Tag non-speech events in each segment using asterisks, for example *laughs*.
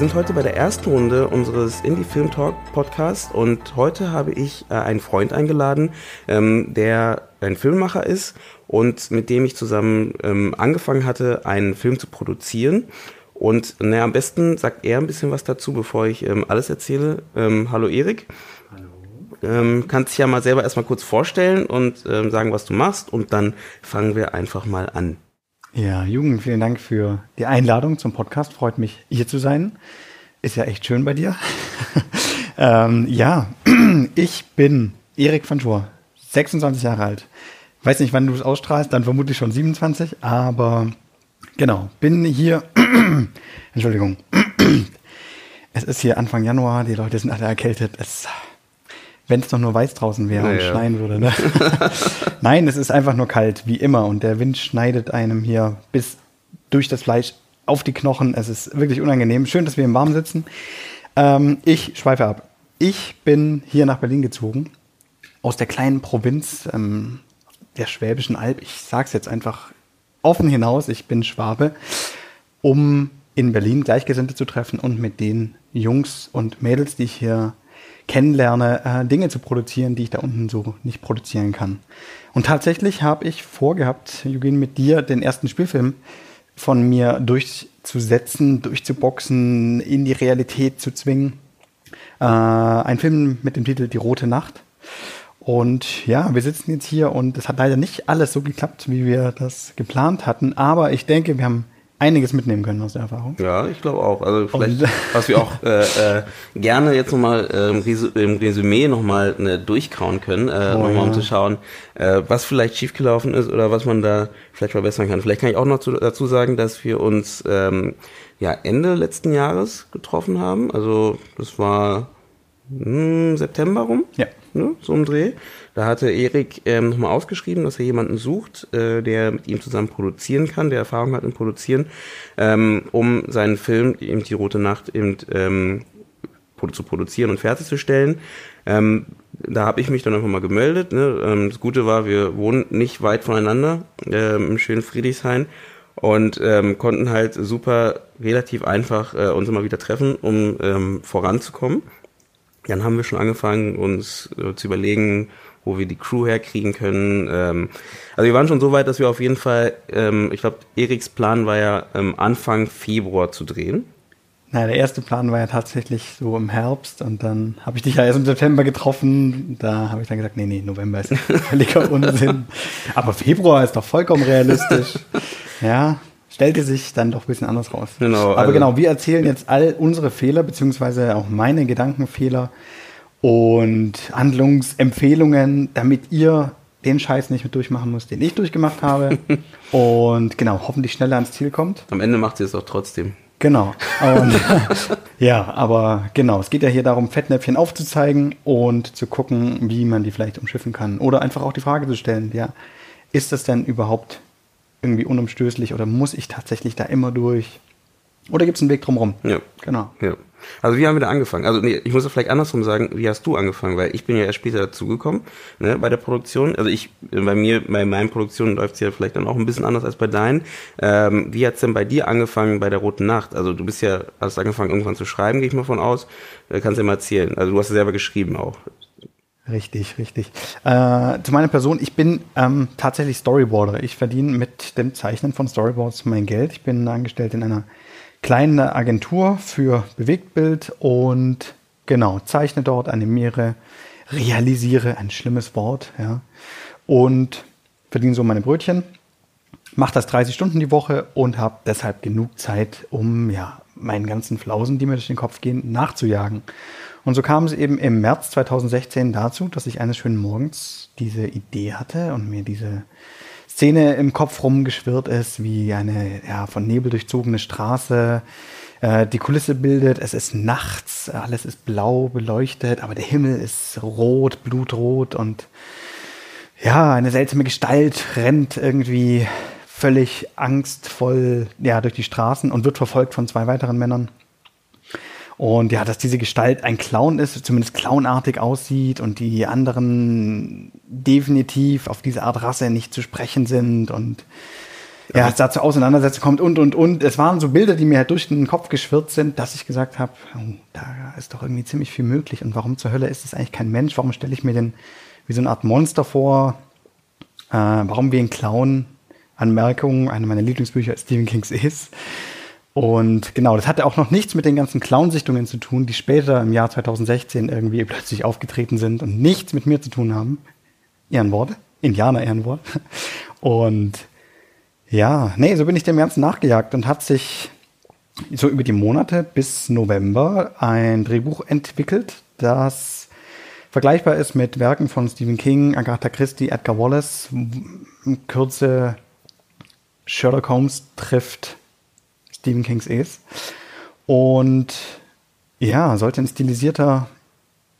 Sind heute bei der ersten Runde unseres Indie Film Talk Podcast und heute habe ich äh, einen Freund eingeladen, ähm, der ein Filmemacher ist und mit dem ich zusammen ähm, angefangen hatte, einen Film zu produzieren. Und naja, am besten sagt er ein bisschen was dazu, bevor ich ähm, alles erzähle. Ähm, hallo Erik. Hallo. Ähm, kannst dich ja mal selber erstmal kurz vorstellen und ähm, sagen, was du machst und dann fangen wir einfach mal an. Ja, Jugend, vielen Dank für die Einladung zum Podcast. Freut mich, hier zu sein. Ist ja echt schön bei dir. *laughs* ähm, ja, *clears throat* ich bin Erik van Schor, 26 Jahre alt. Weiß nicht, wann du es ausstrahlst, dann vermutlich schon 27, aber genau, bin hier. *clears throat* Entschuldigung. *clears throat* es ist hier Anfang Januar, die Leute sind alle erkältet. Es wenn es doch nur weiß draußen wäre naja. und schneien würde. Ne? *laughs* Nein, es ist einfach nur kalt, wie immer. Und der Wind schneidet einem hier bis durch das Fleisch auf die Knochen. Es ist wirklich unangenehm. Schön, dass wir im Warmen sitzen. Ähm, ich schweife ab. Ich bin hier nach Berlin gezogen, aus der kleinen Provinz ähm, der Schwäbischen Alb. Ich sage es jetzt einfach offen hinaus, ich bin Schwabe, um in Berlin Gleichgesinnte zu treffen und mit den Jungs und Mädels, die ich hier kennenlerne, äh, Dinge zu produzieren, die ich da unten so nicht produzieren kann. Und tatsächlich habe ich vorgehabt, Eugene, mit dir den ersten Spielfilm von mir durchzusetzen, durchzuboxen, in die Realität zu zwingen. Äh, ein Film mit dem Titel Die Rote Nacht. Und ja, wir sitzen jetzt hier und es hat leider nicht alles so geklappt, wie wir das geplant hatten. Aber ich denke, wir haben einiges mitnehmen können aus der Erfahrung. Ja, ich glaube auch. Also vielleicht, *laughs* was wir auch äh, äh, gerne jetzt nochmal ähm, im Resümee nochmal ne, durchkauen können, äh, oh, nochmal ja. um zu schauen, äh, was vielleicht schiefgelaufen ist oder was man da vielleicht verbessern kann. Vielleicht kann ich auch noch zu, dazu sagen, dass wir uns ähm, ja Ende letzten Jahres getroffen haben. Also das war mh, hm, September rum. Ja. Ne, so im Dreh. Da hatte Erik ähm, nochmal ausgeschrieben, dass er jemanden sucht, äh, der mit ihm zusammen produzieren kann, der Erfahrung hat im Produzieren, ähm, um seinen Film, eben die Rote Nacht, eben ähm, zu produzieren und fertigzustellen. Ähm, da habe ich mich dann einfach mal gemeldet. Ne? Ähm, das Gute war, wir wohnen nicht weit voneinander ähm, im schönen Friedrichshain und ähm, konnten halt super relativ einfach äh, uns immer wieder treffen, um ähm, voranzukommen. Dann haben wir schon angefangen, uns äh, zu überlegen, wo wir die Crew herkriegen können. Ähm, also wir waren schon so weit, dass wir auf jeden Fall, ähm, ich glaube, Eriks Plan war ja ähm, Anfang Februar zu drehen. Na, der erste Plan war ja tatsächlich so im Herbst und dann habe ich dich ja erst im September getroffen. Da habe ich dann gesagt, nee, nee, November ist *laughs* völliger Unsinn. Aber Februar ist doch vollkommen realistisch. *laughs* ja, stellte sich dann doch ein bisschen anders raus. Genau. Aber also genau, wir erzählen jetzt all unsere Fehler, beziehungsweise auch meine Gedankenfehler und Handlungsempfehlungen, damit ihr den Scheiß nicht mit durchmachen müsst, den ich durchgemacht habe. *laughs* und genau, hoffentlich schneller ans Ziel kommt. Am Ende macht sie es auch trotzdem. Genau. Und, *laughs* ja, aber genau, es geht ja hier darum, Fettnäpfchen aufzuzeigen und zu gucken, wie man die vielleicht umschiffen kann. Oder einfach auch die Frage zu stellen, ja, ist das denn überhaupt irgendwie unumstößlich oder muss ich tatsächlich da immer durch? Oder gibt es einen Weg drumherum? Ja. Genau. Ja. Also wie haben wir da angefangen? Also nee, ich muss vielleicht andersrum sagen, wie hast du angefangen? Weil ich bin ja erst später dazugekommen ne, bei der Produktion. Also ich, bei mir, bei meinen Produktionen läuft es ja vielleicht dann auch ein bisschen anders als bei deinen. Ähm, wie hat's denn bei dir angefangen bei der Roten Nacht? Also du bist ja, hast angefangen irgendwann zu schreiben, gehe ich mal von aus. Äh, kannst du ja mal erzählen. Also du hast ja selber geschrieben auch. Richtig, richtig. Äh, zu meiner Person, ich bin ähm, tatsächlich Storyboarder. Ich verdiene mit dem Zeichnen von Storyboards mein Geld. Ich bin angestellt in einer kleine Agentur für Bewegtbild und genau, zeichne dort, animiere, realisiere, ein schlimmes Wort, ja, und verdiene so meine Brötchen, mache das 30 Stunden die Woche und habe deshalb genug Zeit, um ja meinen ganzen Flausen, die mir durch den Kopf gehen, nachzujagen. Und so kam es eben im März 2016 dazu, dass ich eines schönen Morgens diese Idee hatte und mir diese Szene im Kopf rumgeschwirrt ist, wie eine ja, von Nebel durchzogene Straße, äh, die Kulisse bildet. Es ist nachts, alles ist blau beleuchtet, aber der Himmel ist rot, blutrot und ja, eine seltsame Gestalt rennt irgendwie völlig angstvoll ja, durch die Straßen und wird verfolgt von zwei weiteren Männern. Und ja, dass diese Gestalt ein Clown ist, zumindest clownartig aussieht und die anderen definitiv auf diese Art Rasse nicht zu sprechen sind und ja, es da zu Auseinandersetzungen kommt und, und, und. Es waren so Bilder, die mir halt durch den Kopf geschwirrt sind, dass ich gesagt habe, oh, da ist doch irgendwie ziemlich viel möglich. Und warum zur Hölle ist es eigentlich kein Mensch? Warum stelle ich mir den wie so eine Art Monster vor? Äh, warum wie ein Clown? Anmerkung, eine meiner Lieblingsbücher Stephen Kings ist. Und genau, das hatte auch noch nichts mit den ganzen Clownsichtungen zu tun, die später im Jahr 2016 irgendwie plötzlich aufgetreten sind und nichts mit mir zu tun haben. Ehrenwort. Und ja, nee, so bin ich dem Ganzen nachgejagt und hat sich so über die Monate bis November ein Drehbuch entwickelt, das vergleichbar ist mit Werken von Stephen King, Agatha Christie, Edgar Wallace. Kürze Sherlock Holmes trifft Stephen Kings ist. Und ja, sollte ein stilisierter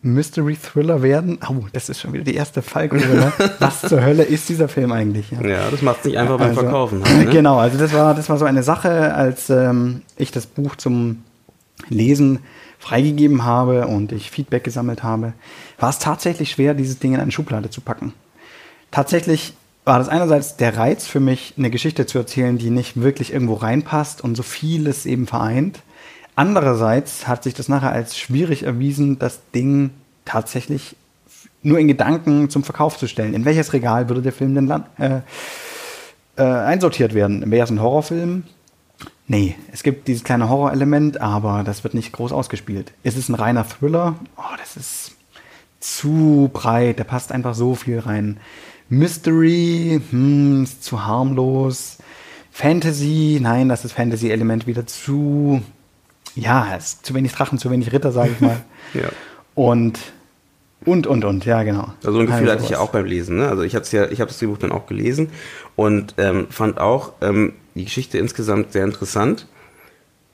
Mystery Thriller werden. Oh, das ist schon wieder die erste Fallgrube. Ne? *laughs* Was zur Hölle ist dieser Film eigentlich? Ja, ja das macht es nicht einfach beim also, Verkaufen. Halt, ne? *laughs* Genau, also das war, das war so eine Sache, als ähm, ich das Buch zum Lesen freigegeben habe und ich Feedback gesammelt habe, war es tatsächlich schwer, dieses Ding in eine Schublade zu packen. Tatsächlich war das einerseits der Reiz für mich, eine Geschichte zu erzählen, die nicht wirklich irgendwo reinpasst und so vieles eben vereint. Andererseits hat sich das nachher als schwierig erwiesen, das Ding tatsächlich nur in Gedanken zum Verkauf zu stellen. In welches Regal würde der Film denn dann, äh, äh, einsortiert werden? Wäre es ein Horrorfilm? Nee, es gibt dieses kleine Horrorelement, aber das wird nicht groß ausgespielt. Ist es ein reiner Thriller? Oh, das ist zu breit, da passt einfach so viel rein. Mystery, hm, ist zu harmlos. Fantasy, nein, das ist Fantasy-Element wieder zu, ja, es ist zu wenig Drachen, zu wenig Ritter, sage ich mal. *laughs* ja. Und und, und, und, ja, genau. Also ein Gefühl also hatte ich ja auch beim Lesen. Ne? Also ich habe ja, ich habe das Drehbuch dann auch gelesen und ähm, fand auch ähm, die Geschichte insgesamt sehr interessant,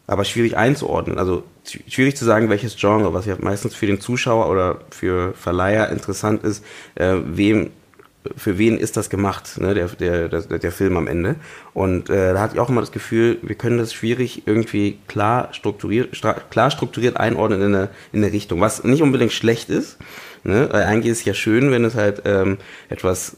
aber schwierig einzuordnen. Also schwierig zu sagen, welches Genre, was ja meistens für den Zuschauer oder für Verleiher interessant ist, äh, wem für wen ist das gemacht, ne, der, der, der, der Film am Ende. Und äh, da hatte ich auch immer das Gefühl, wir können das schwierig irgendwie klar strukturiert, klar strukturiert einordnen in eine, in eine Richtung, was nicht unbedingt schlecht ist. Ne? Weil eigentlich ist es ja schön, wenn es halt ähm, etwas,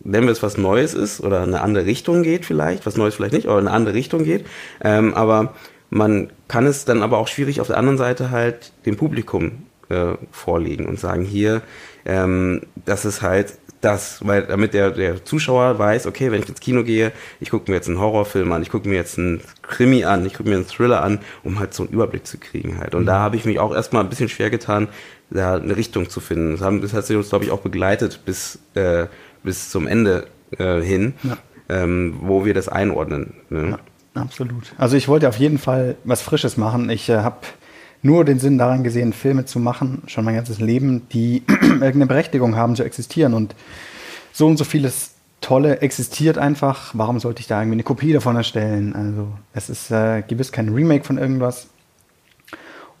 nennen wir es was Neues ist oder eine andere Richtung geht vielleicht, was Neues vielleicht nicht, aber eine andere Richtung geht. Ähm, aber man kann es dann aber auch schwierig auf der anderen Seite halt dem Publikum äh, vorlegen und sagen, hier, ähm, das ist halt das, weil damit der, der Zuschauer weiß, okay, wenn ich ins Kino gehe, ich gucke mir jetzt einen Horrorfilm an, ich gucke mir jetzt einen Krimi an, ich gucke mir einen Thriller an, um halt so einen Überblick zu kriegen halt. Und mhm. da habe ich mich auch erstmal ein bisschen schwer getan, da eine Richtung zu finden. Das, haben, das hat sich uns, glaube ich, auch begleitet bis, äh, bis zum Ende äh, hin, ja. ähm, wo wir das einordnen. Ne? Ja, absolut. Also ich wollte auf jeden Fall was Frisches machen. Ich äh, habe nur den Sinn daran gesehen, Filme zu machen, schon mein ganzes Leben, die *clears throat* irgendeine Berechtigung haben zu existieren. Und so und so vieles Tolle existiert einfach. Warum sollte ich da irgendwie eine Kopie davon erstellen? Also es ist äh, gewiss kein Remake von irgendwas.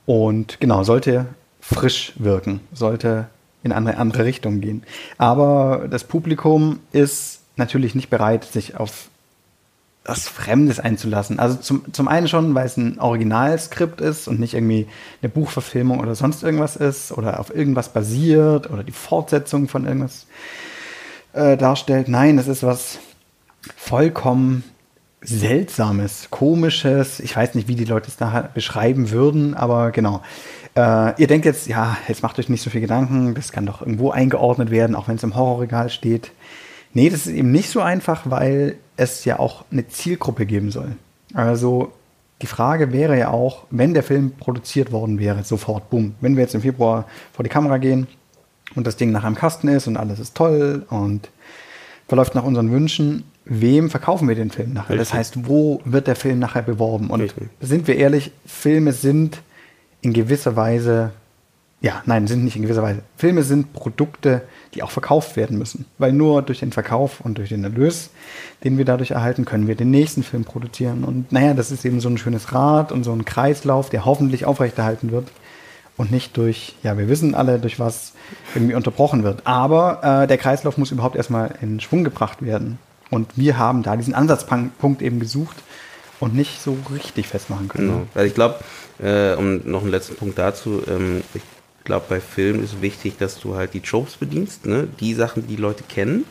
Und genau, sollte frisch wirken, sollte in eine andere Richtung gehen. Aber das Publikum ist natürlich nicht bereit, sich auf was Fremdes einzulassen. Also zum, zum einen schon, weil es ein Originalskript ist und nicht irgendwie eine Buchverfilmung oder sonst irgendwas ist oder auf irgendwas basiert oder die Fortsetzung von irgendwas äh, darstellt. Nein, es ist was vollkommen Seltsames, Komisches. Ich weiß nicht, wie die Leute es da beschreiben würden, aber genau. Äh, ihr denkt jetzt, ja, jetzt macht euch nicht so viel Gedanken, das kann doch irgendwo eingeordnet werden, auch wenn es im Horrorregal steht. Nee, das ist eben nicht so einfach, weil es ja auch eine Zielgruppe geben soll. Also die Frage wäre ja auch, wenn der Film produziert worden wäre, sofort, boom, wenn wir jetzt im Februar vor die Kamera gehen und das Ding nach einem Kasten ist und alles ist toll und verläuft nach unseren Wünschen, wem verkaufen wir den Film nachher? Richtig. Das heißt, wo wird der Film nachher beworben? Und Richtig. sind wir ehrlich, Filme sind in gewisser Weise ja, nein, sind nicht in gewisser Weise. Filme sind Produkte, die auch verkauft werden müssen. Weil nur durch den Verkauf und durch den Erlös, den wir dadurch erhalten, können wir den nächsten Film produzieren. Und naja, das ist eben so ein schönes Rad und so ein Kreislauf, der hoffentlich aufrechterhalten wird. Und nicht durch, ja, wir wissen alle, durch was irgendwie unterbrochen wird. Aber äh, der Kreislauf muss überhaupt erstmal in Schwung gebracht werden. Und wir haben da diesen Ansatzpunkt eben gesucht und nicht so richtig festmachen können. Genau. Also ich glaube, äh, um noch einen letzten Punkt dazu, ähm, ich glaube, bei Filmen ist wichtig, dass du halt die Tropes bedienst, ne? die Sachen, die die Leute kennen.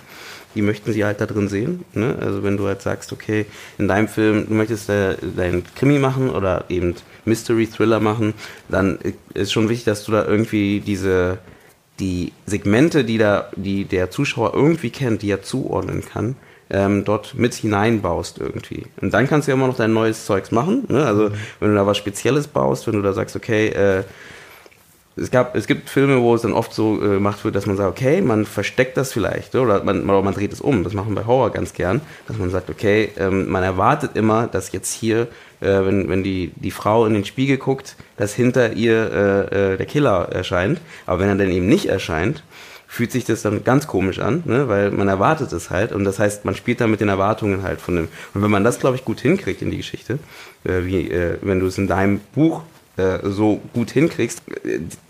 Die möchten sie halt da drin sehen. Ne? Also wenn du halt sagst, okay, in deinem Film, du möchtest äh, deinen Krimi machen oder eben Mystery Thriller machen, dann ist schon wichtig, dass du da irgendwie diese die Segmente, die da, die der Zuschauer irgendwie kennt, die er zuordnen kann, ähm, dort mit hineinbaust irgendwie. Und dann kannst du ja immer noch dein neues Zeugs machen. Ne? Also wenn du da was Spezielles baust, wenn du da sagst, okay, äh, es gab, es gibt Filme, wo es dann oft so äh, gemacht wird, dass man sagt, okay, man versteckt das vielleicht oder man, oder man dreht es um. Das machen wir bei Horror ganz gern, dass man sagt, okay, ähm, man erwartet immer, dass jetzt hier, äh, wenn, wenn die, die Frau in den Spiegel guckt, dass hinter ihr äh, äh, der Killer erscheint. Aber wenn er dann eben nicht erscheint, fühlt sich das dann ganz komisch an, ne? weil man erwartet es halt und das heißt, man spielt da mit den Erwartungen halt von dem. Und wenn man das, glaube ich, gut hinkriegt in die Geschichte, äh, wie äh, wenn du es in deinem Buch äh, so gut hinkriegst,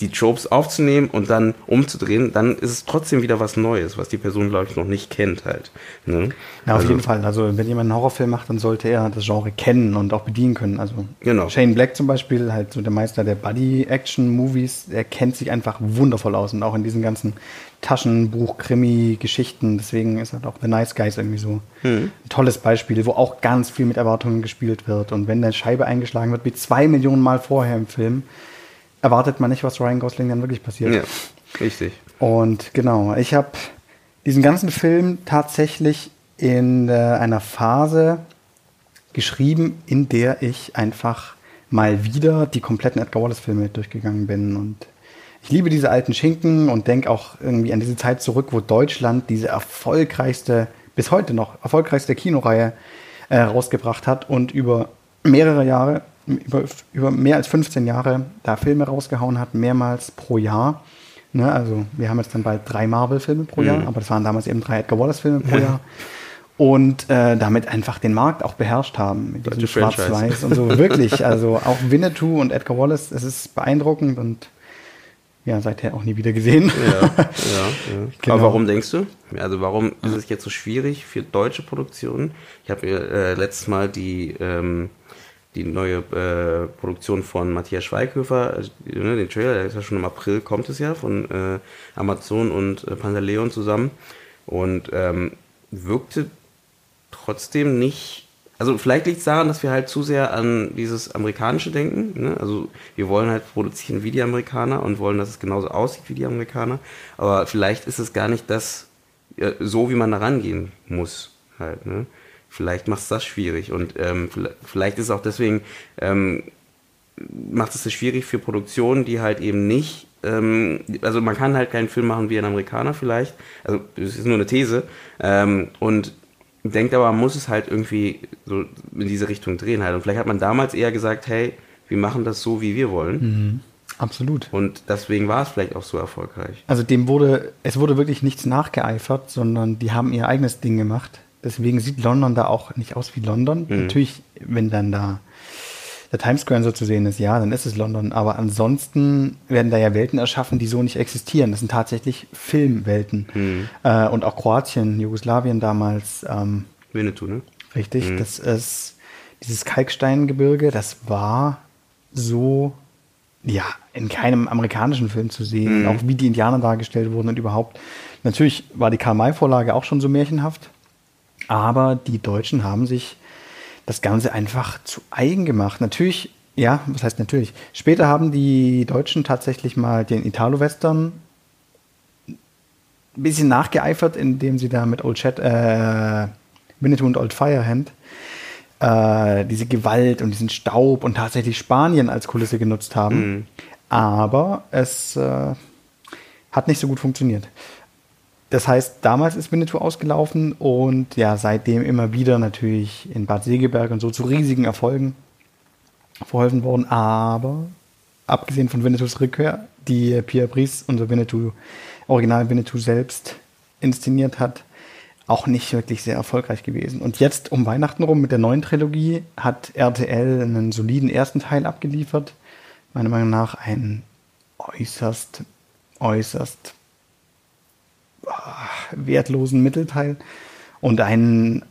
die Tropes aufzunehmen und dann umzudrehen, dann ist es trotzdem wieder was Neues, was die Person, glaube ich, noch nicht kennt halt. Ne? Ja, auf also, jeden Fall. Also wenn jemand einen Horrorfilm macht, dann sollte er das Genre kennen und auch bedienen können. Also genau. Shane Black zum Beispiel, halt so der Meister der Buddy-Action-Movies, der kennt sich einfach wundervoll aus und auch in diesen ganzen Taschenbuch, Krimi, Geschichten. Deswegen ist halt auch The Nice Guys irgendwie so hm. ein tolles Beispiel, wo auch ganz viel mit Erwartungen gespielt wird. Und wenn eine Scheibe eingeschlagen wird, wie zwei Millionen Mal vorher im Film, erwartet man nicht, was Ryan Gosling dann wirklich passiert. Ja, richtig. Und genau, ich habe diesen ganzen Film tatsächlich in äh, einer Phase geschrieben, in der ich einfach mal wieder die kompletten Edgar Wallace-Filme durchgegangen bin und ich liebe diese alten Schinken und denke auch irgendwie an diese Zeit zurück, wo Deutschland diese erfolgreichste, bis heute noch erfolgreichste Kinoreihe äh, rausgebracht hat und über mehrere Jahre, über, über mehr als 15 Jahre da Filme rausgehauen hat, mehrmals pro Jahr. Ne, also wir haben jetzt dann bald drei Marvel-Filme pro Jahr, mhm. aber das waren damals eben drei Edgar Wallace-Filme pro Jahr. Und äh, damit einfach den Markt auch beherrscht haben mit diesem Schwarz-Weiß und so. Wirklich, also auch Winnetou und Edgar Wallace, es ist beeindruckend und ja, seither auch nie wieder gesehen. Ja, ja, *laughs* ja. Genau. Aber warum denkst du? Also warum ist es jetzt so schwierig für deutsche Produktionen? Ich habe äh, letztes Mal die, ähm, die neue äh, Produktion von Matthias Schweighöfer, äh, ne, den Trailer, der ist ja schon im April, kommt es ja, von äh, Amazon und äh, Pantaleon zusammen. Und ähm, wirkte trotzdem nicht also vielleicht liegt es daran, dass wir halt zu sehr an dieses amerikanische denken. Ne? Also wir wollen halt produzieren wie die Amerikaner und wollen, dass es genauso aussieht wie die Amerikaner. Aber vielleicht ist es gar nicht das, äh, so wie man da rangehen muss. Halt, ne? Vielleicht macht es das schwierig. Und ähm, vielleicht ist es auch deswegen, ähm, macht es das schwierig für Produktionen, die halt eben nicht ähm, also man kann halt keinen Film machen wie ein Amerikaner vielleicht, also das ist nur eine These, ähm, und denkt aber, man muss es halt irgendwie so in diese Richtung drehen halt. Und vielleicht hat man damals eher gesagt, hey, wir machen das so, wie wir wollen. Mhm. Absolut. Und deswegen war es vielleicht auch so erfolgreich. Also dem wurde, es wurde wirklich nichts nachgeeifert, sondern die haben ihr eigenes Ding gemacht. Deswegen sieht London da auch nicht aus wie London. Mhm. Natürlich, wenn dann da der Times Square so zu sehen ist, ja, dann ist es London. Aber ansonsten werden da ja Welten erschaffen, die so nicht existieren. Das sind tatsächlich Filmwelten. Mhm. Äh, und auch Kroatien, Jugoslawien damals. Ähm, Winnetou, ne? Richtig, mhm. das ist dieses Kalksteingebirge, das war so, ja, in keinem amerikanischen Film zu sehen. Mhm. Auch wie die Indianer dargestellt wurden und überhaupt. Natürlich war die Karl-May-Vorlage auch schon so märchenhaft. Aber die Deutschen haben sich das Ganze einfach zu eigen gemacht. Natürlich, ja, was heißt natürlich? Später haben die Deutschen tatsächlich mal den Italo-Western ein bisschen nachgeeifert, indem sie da mit Old Chat, äh, Winnetou und Old Firehand äh, diese Gewalt und diesen Staub und tatsächlich Spanien als Kulisse genutzt haben. Mhm. Aber es äh, hat nicht so gut funktioniert. Das heißt, damals ist Winnetou ausgelaufen und ja, seitdem immer wieder natürlich in Bad Segeberg und so zu riesigen Erfolgen verholfen worden. Aber abgesehen von Winnetous Rückkehr, die Pierre Brice, unser Winnetou, Original Winnetou selbst inszeniert hat, auch nicht wirklich sehr erfolgreich gewesen. Und jetzt um Weihnachten rum mit der neuen Trilogie hat RTL einen soliden ersten Teil abgeliefert. Meiner Meinung nach ein äußerst, äußerst wertlosen Mittelteil und einen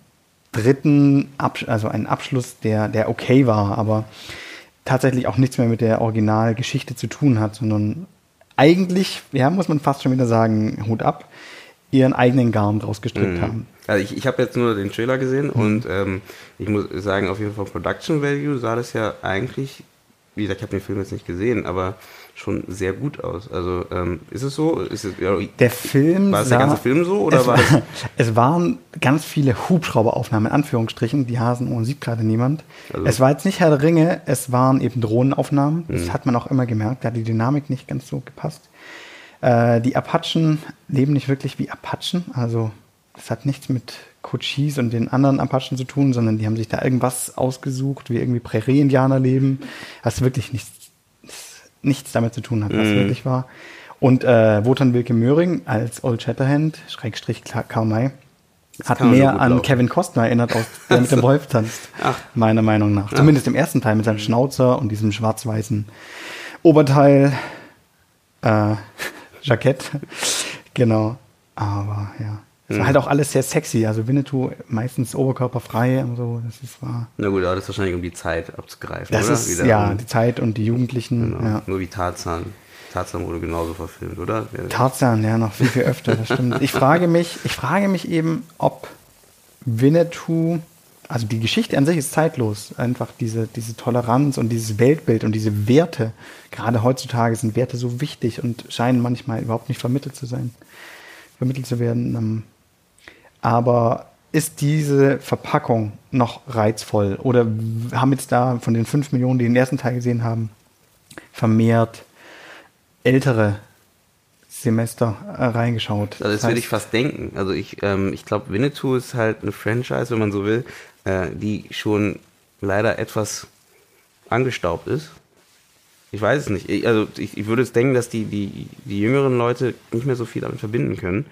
dritten, Absch also einen Abschluss, der, der okay war, aber tatsächlich auch nichts mehr mit der Originalgeschichte zu tun hat, sondern eigentlich, ja, muss man fast schon wieder sagen, Hut ab, ihren eigenen Garn draus gestrickt mhm. haben. Also ich, ich habe jetzt nur den Trailer gesehen mhm. und ähm, ich muss sagen, auf jeden Fall Production Value sah das ja eigentlich, wie gesagt, ich habe den Film jetzt nicht gesehen, aber schon sehr gut aus. Also ähm, ist es so? Ist es, ja, der Film war es der ganze Film so oder es, war das? *laughs* es waren ganz viele Hubschrauberaufnahmen in Anführungsstrichen. Die Hasenohren sieht gerade niemand. Also es war jetzt nicht Herr der Ringe, es waren eben Drohnenaufnahmen. Das mhm. hat man auch immer gemerkt. Da hat die Dynamik nicht ganz so gepasst. Äh, die Apachen leben nicht wirklich wie Apachen. Also das hat nichts mit Cochise und den anderen Apachen zu tun, sondern die haben sich da irgendwas ausgesucht, wie irgendwie Prärie-Indianer leben. Das wirklich nichts nichts damit zu tun hat, was mm. wirklich war. Und äh, Wotan Wilke Möhring als Old Shatterhand, Schrägstrich Karl May, hat mehr an Kevin Costner erinnert, aus *laughs* der mit dem Wolf tanzt. Ach. Meiner Meinung nach. Ach. Zumindest im ersten Teil mit seinem Schnauzer und diesem schwarz-weißen Oberteil, äh, *laughs* Jackett. genau. Aber ja. Es war hm. halt auch alles sehr sexy. Also Winnetou meistens oberkörperfrei und so. Das ist wahr. Na gut, aber das ist wahrscheinlich um die Zeit abzugreifen, das oder? Ist, Wieder ja, um, die Zeit und die Jugendlichen. Genau. Ja. Nur wie Tarzan. Tarzan wurde genauso verfilmt, oder? Tarzan, ja, noch viel, viel öfter, das stimmt. Ich frage mich, ich frage mich eben, ob Winnetou, also die Geschichte an sich ist zeitlos. Einfach diese, diese Toleranz und dieses Weltbild und diese Werte. Gerade heutzutage sind Werte so wichtig und scheinen manchmal überhaupt nicht vermittelt zu sein. Vermittelt zu werden. Aber ist diese Verpackung noch reizvoll? Oder haben jetzt da von den fünf Millionen, die den ersten Teil gesehen haben, vermehrt ältere Semester äh, reingeschaut? Also das, das würde ich fast denken. Also ich, ähm, ich glaube, Winnetou ist halt eine Franchise, wenn man so will, äh, die schon leider etwas angestaubt ist. Ich weiß es nicht. Ich, also ich, ich würde jetzt denken, dass die, die, die jüngeren Leute nicht mehr so viel damit verbinden können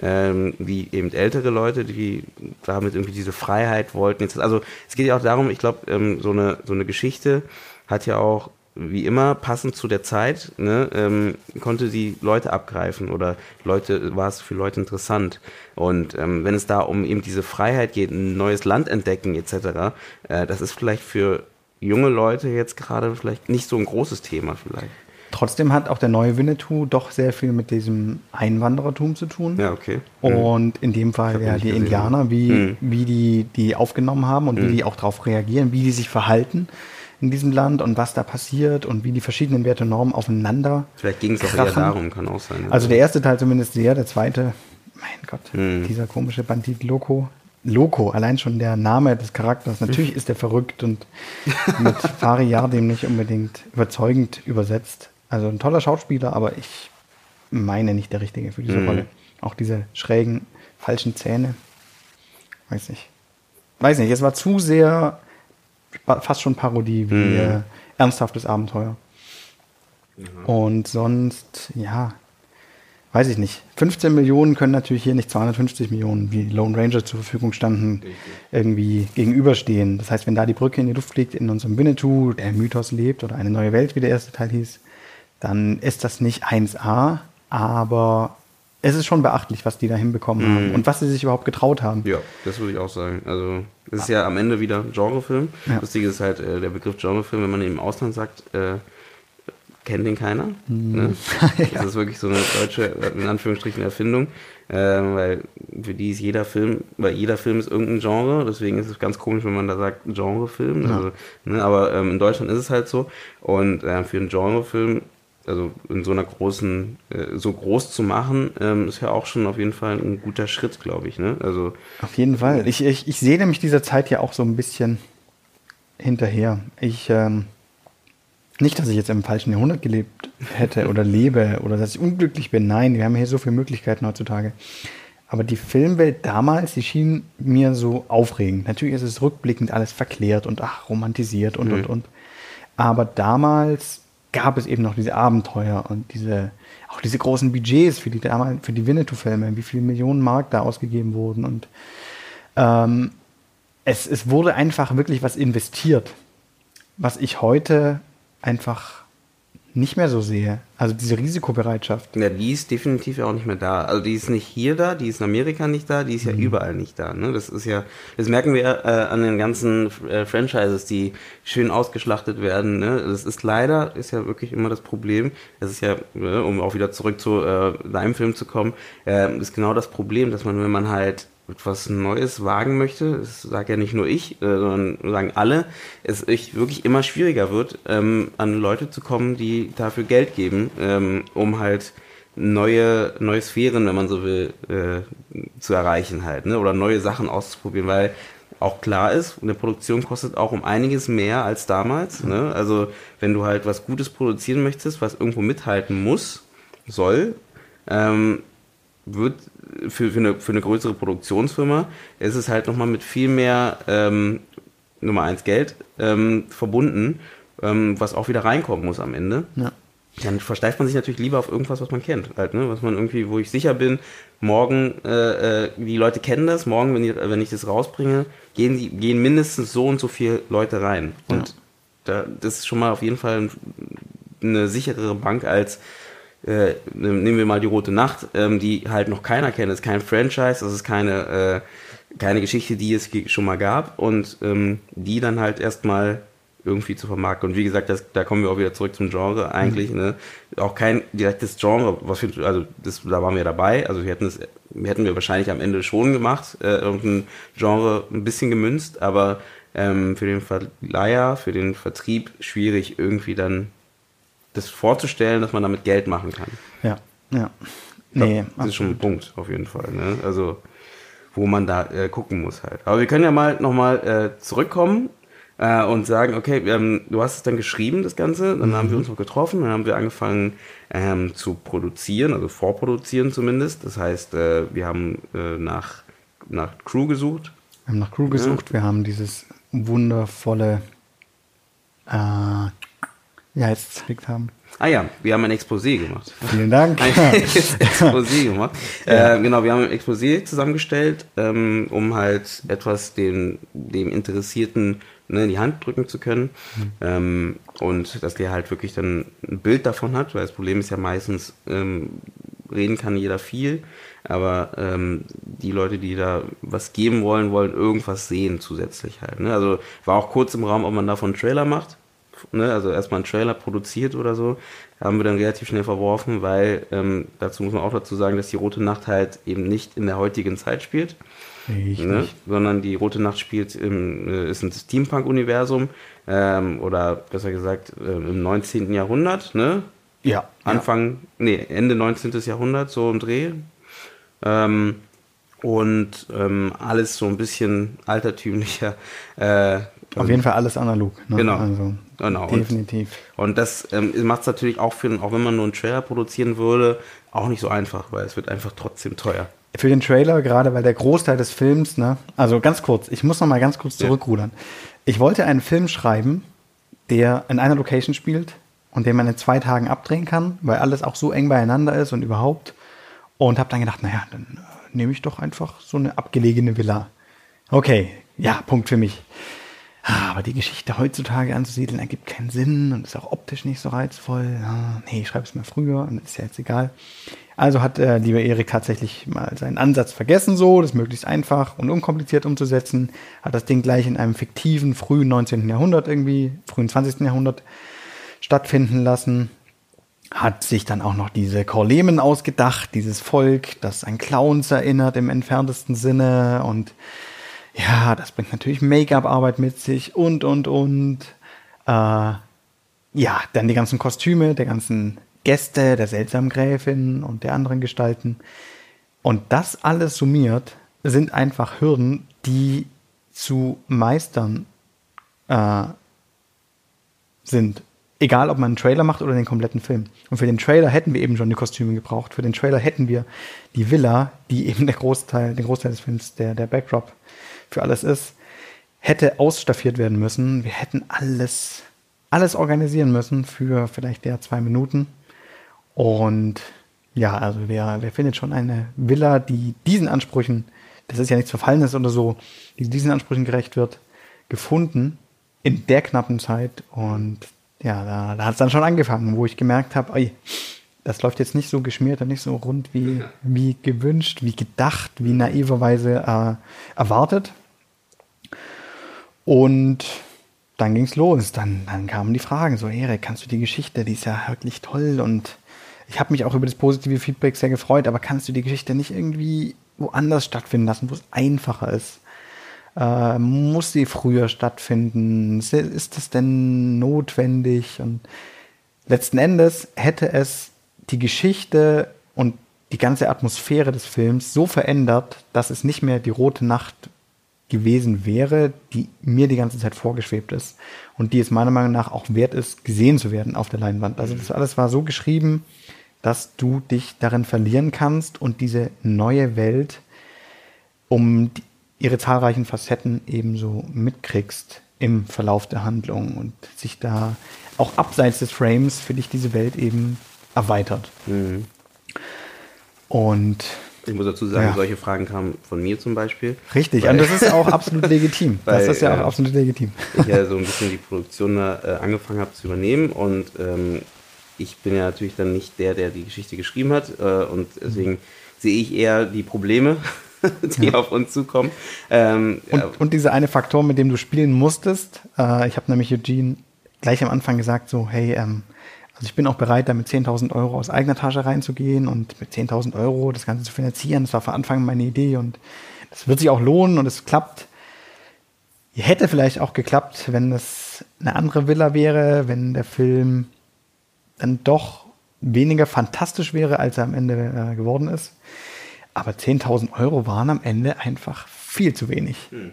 ähm, wie eben ältere Leute, die damit irgendwie diese Freiheit wollten. Jetzt, also es geht ja auch darum, ich glaube, ähm, so, eine, so eine Geschichte hat ja auch wie immer passend zu der Zeit, ne, ähm, konnte die Leute abgreifen oder Leute war es für Leute interessant. Und ähm, wenn es da um eben diese Freiheit geht, ein neues Land entdecken etc., äh, das ist vielleicht für junge Leute jetzt gerade vielleicht nicht so ein großes Thema vielleicht. Trotzdem hat auch der neue Winnetou doch sehr viel mit diesem Einwanderertum zu tun. Ja, okay. Mhm. Und in dem Fall ja die gesehen. Indianer, wie, mhm. wie die die aufgenommen haben und mhm. wie die auch darauf reagieren, wie die sich verhalten in diesem Land und was da passiert und wie die verschiedenen Werte und Normen aufeinander. Vielleicht ging es auch eher darum, kann auch sein. Also der erste Teil zumindest sehr, der zweite, mein Gott, mhm. dieser komische Bandit Loco. Loco, allein schon der Name des Charakters. Natürlich *laughs* ist er verrückt und mit Fari Yardim nicht unbedingt überzeugend übersetzt. Also ein toller Schauspieler, aber ich meine nicht der Richtige für diese mhm. Rolle. Auch diese schrägen, falschen Zähne. Weiß nicht. Weiß nicht, es war zu sehr fast schon Parodie wie mhm. äh, ernsthaftes Abenteuer. Mhm. Und sonst, ja, weiß ich nicht. 15 Millionen können natürlich hier nicht 250 Millionen, wie Lone Ranger zur Verfügung standen, irgendwie gegenüberstehen. Das heißt, wenn da die Brücke in die Luft fliegt, in unserem Winnetou, der Mythos lebt oder eine neue Welt, wie der erste Teil hieß, dann ist das nicht 1A, aber es ist schon beachtlich, was die da hinbekommen mhm. haben und was sie sich überhaupt getraut haben. Ja, das würde ich auch sagen. Also, es ist ja am Ende wieder Genrefilm. Ja. Lustig ist halt äh, der Begriff Genrefilm, wenn man im Ausland sagt, äh, kennt den keiner. Mhm. Ne? *laughs* Das ist wirklich so eine deutsche, in Anführungsstrichen, Erfindung. Äh, weil für die ist jeder Film, weil jeder Film ist irgendein Genre, deswegen ist es ganz komisch, wenn man da sagt Genrefilm. Ja. Also, ne, aber ähm, in Deutschland ist es halt so. Und äh, für einen Genrefilm also in so einer großen, äh, so groß zu machen, ähm, ist ja auch schon auf jeden Fall ein guter Schritt, glaube ich. Ne? Also, auf jeden Fall. Ich, ich, ich sehe nämlich dieser Zeit ja auch so ein bisschen hinterher. Ich, ähm, nicht, dass ich jetzt im falschen Jahrhundert gelebt hätte oder lebe oder dass ich unglücklich bin. Nein, wir haben hier so viele Möglichkeiten heutzutage. Aber die Filmwelt damals, die schien mir so aufregend. Natürlich ist es rückblickend alles verklärt und ach, romantisiert und, mhm. und, und. Aber damals gab es eben noch diese Abenteuer und diese, auch diese großen Budgets für die, für die Winnetou-Filme, wie viele Millionen Mark da ausgegeben wurden. Und ähm, es, es wurde einfach wirklich was investiert, was ich heute einfach nicht mehr so sehe. Also diese Risikobereitschaft. Ja, die ist definitiv ja auch nicht mehr da. Also die ist nicht hier da, die ist in Amerika nicht da, die ist ja mhm. überall nicht da. Ne? Das ist ja, das merken wir äh, an den ganzen äh, Franchises, die schön ausgeschlachtet werden. Ne? Das ist leider, ist ja wirklich immer das Problem. Das ist ja, äh, um auch wieder zurück zu äh, deinem Film zu kommen, äh, ist genau das Problem, dass man, wenn man halt etwas Neues wagen möchte, das sage ja nicht nur ich, äh, sondern sagen alle, es wirklich immer schwieriger wird, ähm, an Leute zu kommen, die dafür Geld geben, ähm, um halt neue, neue Sphären, wenn man so will, äh, zu erreichen halt, ne? oder neue Sachen auszuprobieren, weil auch klar ist, eine Produktion kostet auch um einiges mehr als damals. Ne? Also wenn du halt was Gutes produzieren möchtest, was irgendwo mithalten muss, soll, ähm, wird für, für, eine, für eine größere Produktionsfirma ist es halt nochmal mit viel mehr ähm, Nummer eins Geld ähm, verbunden, ähm, was auch wieder reinkommen muss am Ende. Ja. Dann versteift man sich natürlich lieber auf irgendwas, was man kennt, halt, ne? was man irgendwie, wo ich sicher bin, morgen, äh, äh, die Leute kennen das, morgen, wenn, die, wenn ich das rausbringe, gehen, die, gehen mindestens so und so viele Leute rein. Und ja. da, das ist schon mal auf jeden Fall eine sicherere Bank als äh, nehmen wir mal die Rote Nacht, ähm, die halt noch keiner kennt. Das ist kein Franchise, das ist keine, äh, keine Geschichte, die es schon mal gab und ähm, die dann halt erstmal irgendwie zu vermarkten. Und wie gesagt, das, da kommen wir auch wieder zurück zum Genre eigentlich. Mhm. Ne? Auch kein direktes Genre, was wir, also das, da waren wir dabei. Also wir hätten es, hätten wir wahrscheinlich am Ende schon gemacht, äh, irgendein Genre ein bisschen gemünzt, aber ähm, für den Verleiher, für den Vertrieb schwierig irgendwie dann das vorzustellen, dass man damit Geld machen kann. Ja, ja. Nee, das absolut. ist schon ein Punkt auf jeden Fall. Ne? Also wo man da äh, gucken muss halt. Aber wir können ja mal nochmal äh, zurückkommen äh, und sagen, okay, ähm, du hast es dann geschrieben, das Ganze, dann mhm. haben wir uns noch getroffen, dann haben wir angefangen ähm, zu produzieren, also vorproduzieren zumindest. Das heißt, äh, wir haben äh, nach, nach Crew gesucht. Wir haben nach Crew gesucht, ja. wir haben dieses wundervolle äh, ja, jetzt gekriegt haben. Ah ja, wir haben ein Exposé gemacht. Vielen Dank. Ein *laughs* Exposé gemacht. Ja. Äh, genau, wir haben ein Exposé zusammengestellt, ähm, um halt etwas dem, dem Interessierten ne, in die Hand drücken zu können. Mhm. Ähm, und dass der halt wirklich dann ein Bild davon hat, weil das Problem ist ja meistens, ähm, reden kann jeder viel, aber ähm, die Leute, die da was geben wollen, wollen irgendwas sehen zusätzlich halt. Ne? Also war auch kurz im Raum, ob man davon einen Trailer macht ne, also erstmal einen Trailer produziert oder so, haben wir dann relativ schnell verworfen, weil ähm, dazu muss man auch dazu sagen, dass die Rote Nacht halt eben nicht in der heutigen Zeit spielt. Ne, sondern die Rote Nacht spielt im, äh, ist ein Steampunk-Universum ähm, oder besser gesagt äh, im 19. Jahrhundert, ne? Ja. Anfang, ja. nee, Ende 19. Jahrhundert, so im Dreh. Ähm, und ähm, alles so ein bisschen altertümlicher. Äh, Auf jeden Fall alles analog. Ne? Genau. Also, Genau. Definitiv. Und, und das ähm, macht es natürlich auch für, auch wenn man nur einen Trailer produzieren würde, auch nicht so einfach, weil es wird einfach trotzdem teuer. Für den Trailer, gerade weil der Großteil des Films, ne, also ganz kurz, ich muss noch mal ganz kurz zurückrudern. Ja. Ich wollte einen Film schreiben, der in einer Location spielt und den man in zwei Tagen abdrehen kann, weil alles auch so eng beieinander ist und überhaupt. Und habe dann gedacht, naja, dann äh, nehme ich doch einfach so eine abgelegene Villa. Okay, ja, Punkt für mich. Ah, aber die Geschichte heutzutage anzusiedeln ergibt keinen Sinn und ist auch optisch nicht so reizvoll. Ah, nee, ich schreibe es mal früher und ist ja jetzt egal. Also hat äh, lieber Erik tatsächlich mal seinen Ansatz vergessen, so das möglichst einfach und unkompliziert umzusetzen. Hat das Ding gleich in einem fiktiven frühen 19. Jahrhundert irgendwie, frühen 20. Jahrhundert stattfinden lassen. Hat sich dann auch noch diese Korlemen ausgedacht, dieses Volk, das an Clowns erinnert im entferntesten Sinne und ja, das bringt natürlich Make-up-Arbeit mit sich und, und, und. Äh, ja, dann die ganzen Kostüme der ganzen Gäste, der seltsamen Gräfin und der anderen Gestalten. Und das alles summiert sind einfach Hürden, die zu meistern äh, sind. Egal, ob man einen Trailer macht oder den kompletten Film. Und für den Trailer hätten wir eben schon die Kostüme gebraucht. Für den Trailer hätten wir die Villa, die eben der Großteil, den Großteil des Films, der, der Backdrop für alles ist, hätte ausstaffiert werden müssen. Wir hätten alles alles organisieren müssen für vielleicht der zwei Minuten. Und ja, also wer, wer findet schon eine Villa, die diesen Ansprüchen, das ist ja nichts Verfallenes oder so, die diesen Ansprüchen gerecht wird, gefunden in der knappen Zeit. Und ja, da, da hat es dann schon angefangen, wo ich gemerkt habe, das läuft jetzt nicht so geschmiert und nicht so rund wie, wie gewünscht, wie gedacht, wie naiverweise äh, erwartet. Und dann ging's los. Dann, dann kamen die Fragen, so Erik, kannst du die Geschichte, die ist ja wirklich toll und ich habe mich auch über das positive Feedback sehr gefreut, aber kannst du die Geschichte nicht irgendwie woanders stattfinden lassen, wo es einfacher ist? Äh, muss sie früher stattfinden? Ist es denn notwendig? Und letzten Endes hätte es die Geschichte und die ganze Atmosphäre des Films so verändert, dass es nicht mehr die rote Nacht gewesen wäre, die mir die ganze Zeit vorgeschwebt ist und die es meiner Meinung nach auch wert ist, gesehen zu werden auf der Leinwand. Also das alles war so geschrieben, dass du dich darin verlieren kannst und diese neue Welt um die, ihre zahlreichen Facetten ebenso mitkriegst im Verlauf der Handlung und sich da auch abseits des Frames für dich diese Welt eben erweitert. Mhm. Und ich muss dazu sagen, ja. solche Fragen kamen von mir zum Beispiel. Richtig, und das ist auch absolut legitim. *laughs* Weil, das ist ja auch äh, absolut legitim. Ich ja so ein bisschen die Produktion da, äh, angefangen habe zu übernehmen und ähm, ich bin ja natürlich dann nicht der, der die Geschichte geschrieben hat äh, und deswegen mhm. sehe ich eher die Probleme, *laughs* die ja. auf uns zukommen. Ähm, und, ja. und dieser eine Faktor, mit dem du spielen musstest, äh, ich habe nämlich Eugene gleich am Anfang gesagt, so, hey, ähm, also ich bin auch bereit, da mit 10.000 Euro aus eigener Tasche reinzugehen und mit 10.000 Euro das Ganze zu finanzieren. Das war von Anfang meine Idee und das wird sich auch lohnen und es klappt. Hätte vielleicht auch geklappt, wenn es eine andere Villa wäre, wenn der Film dann doch weniger fantastisch wäre, als er am Ende äh, geworden ist. Aber 10.000 Euro waren am Ende einfach viel zu wenig. Hm.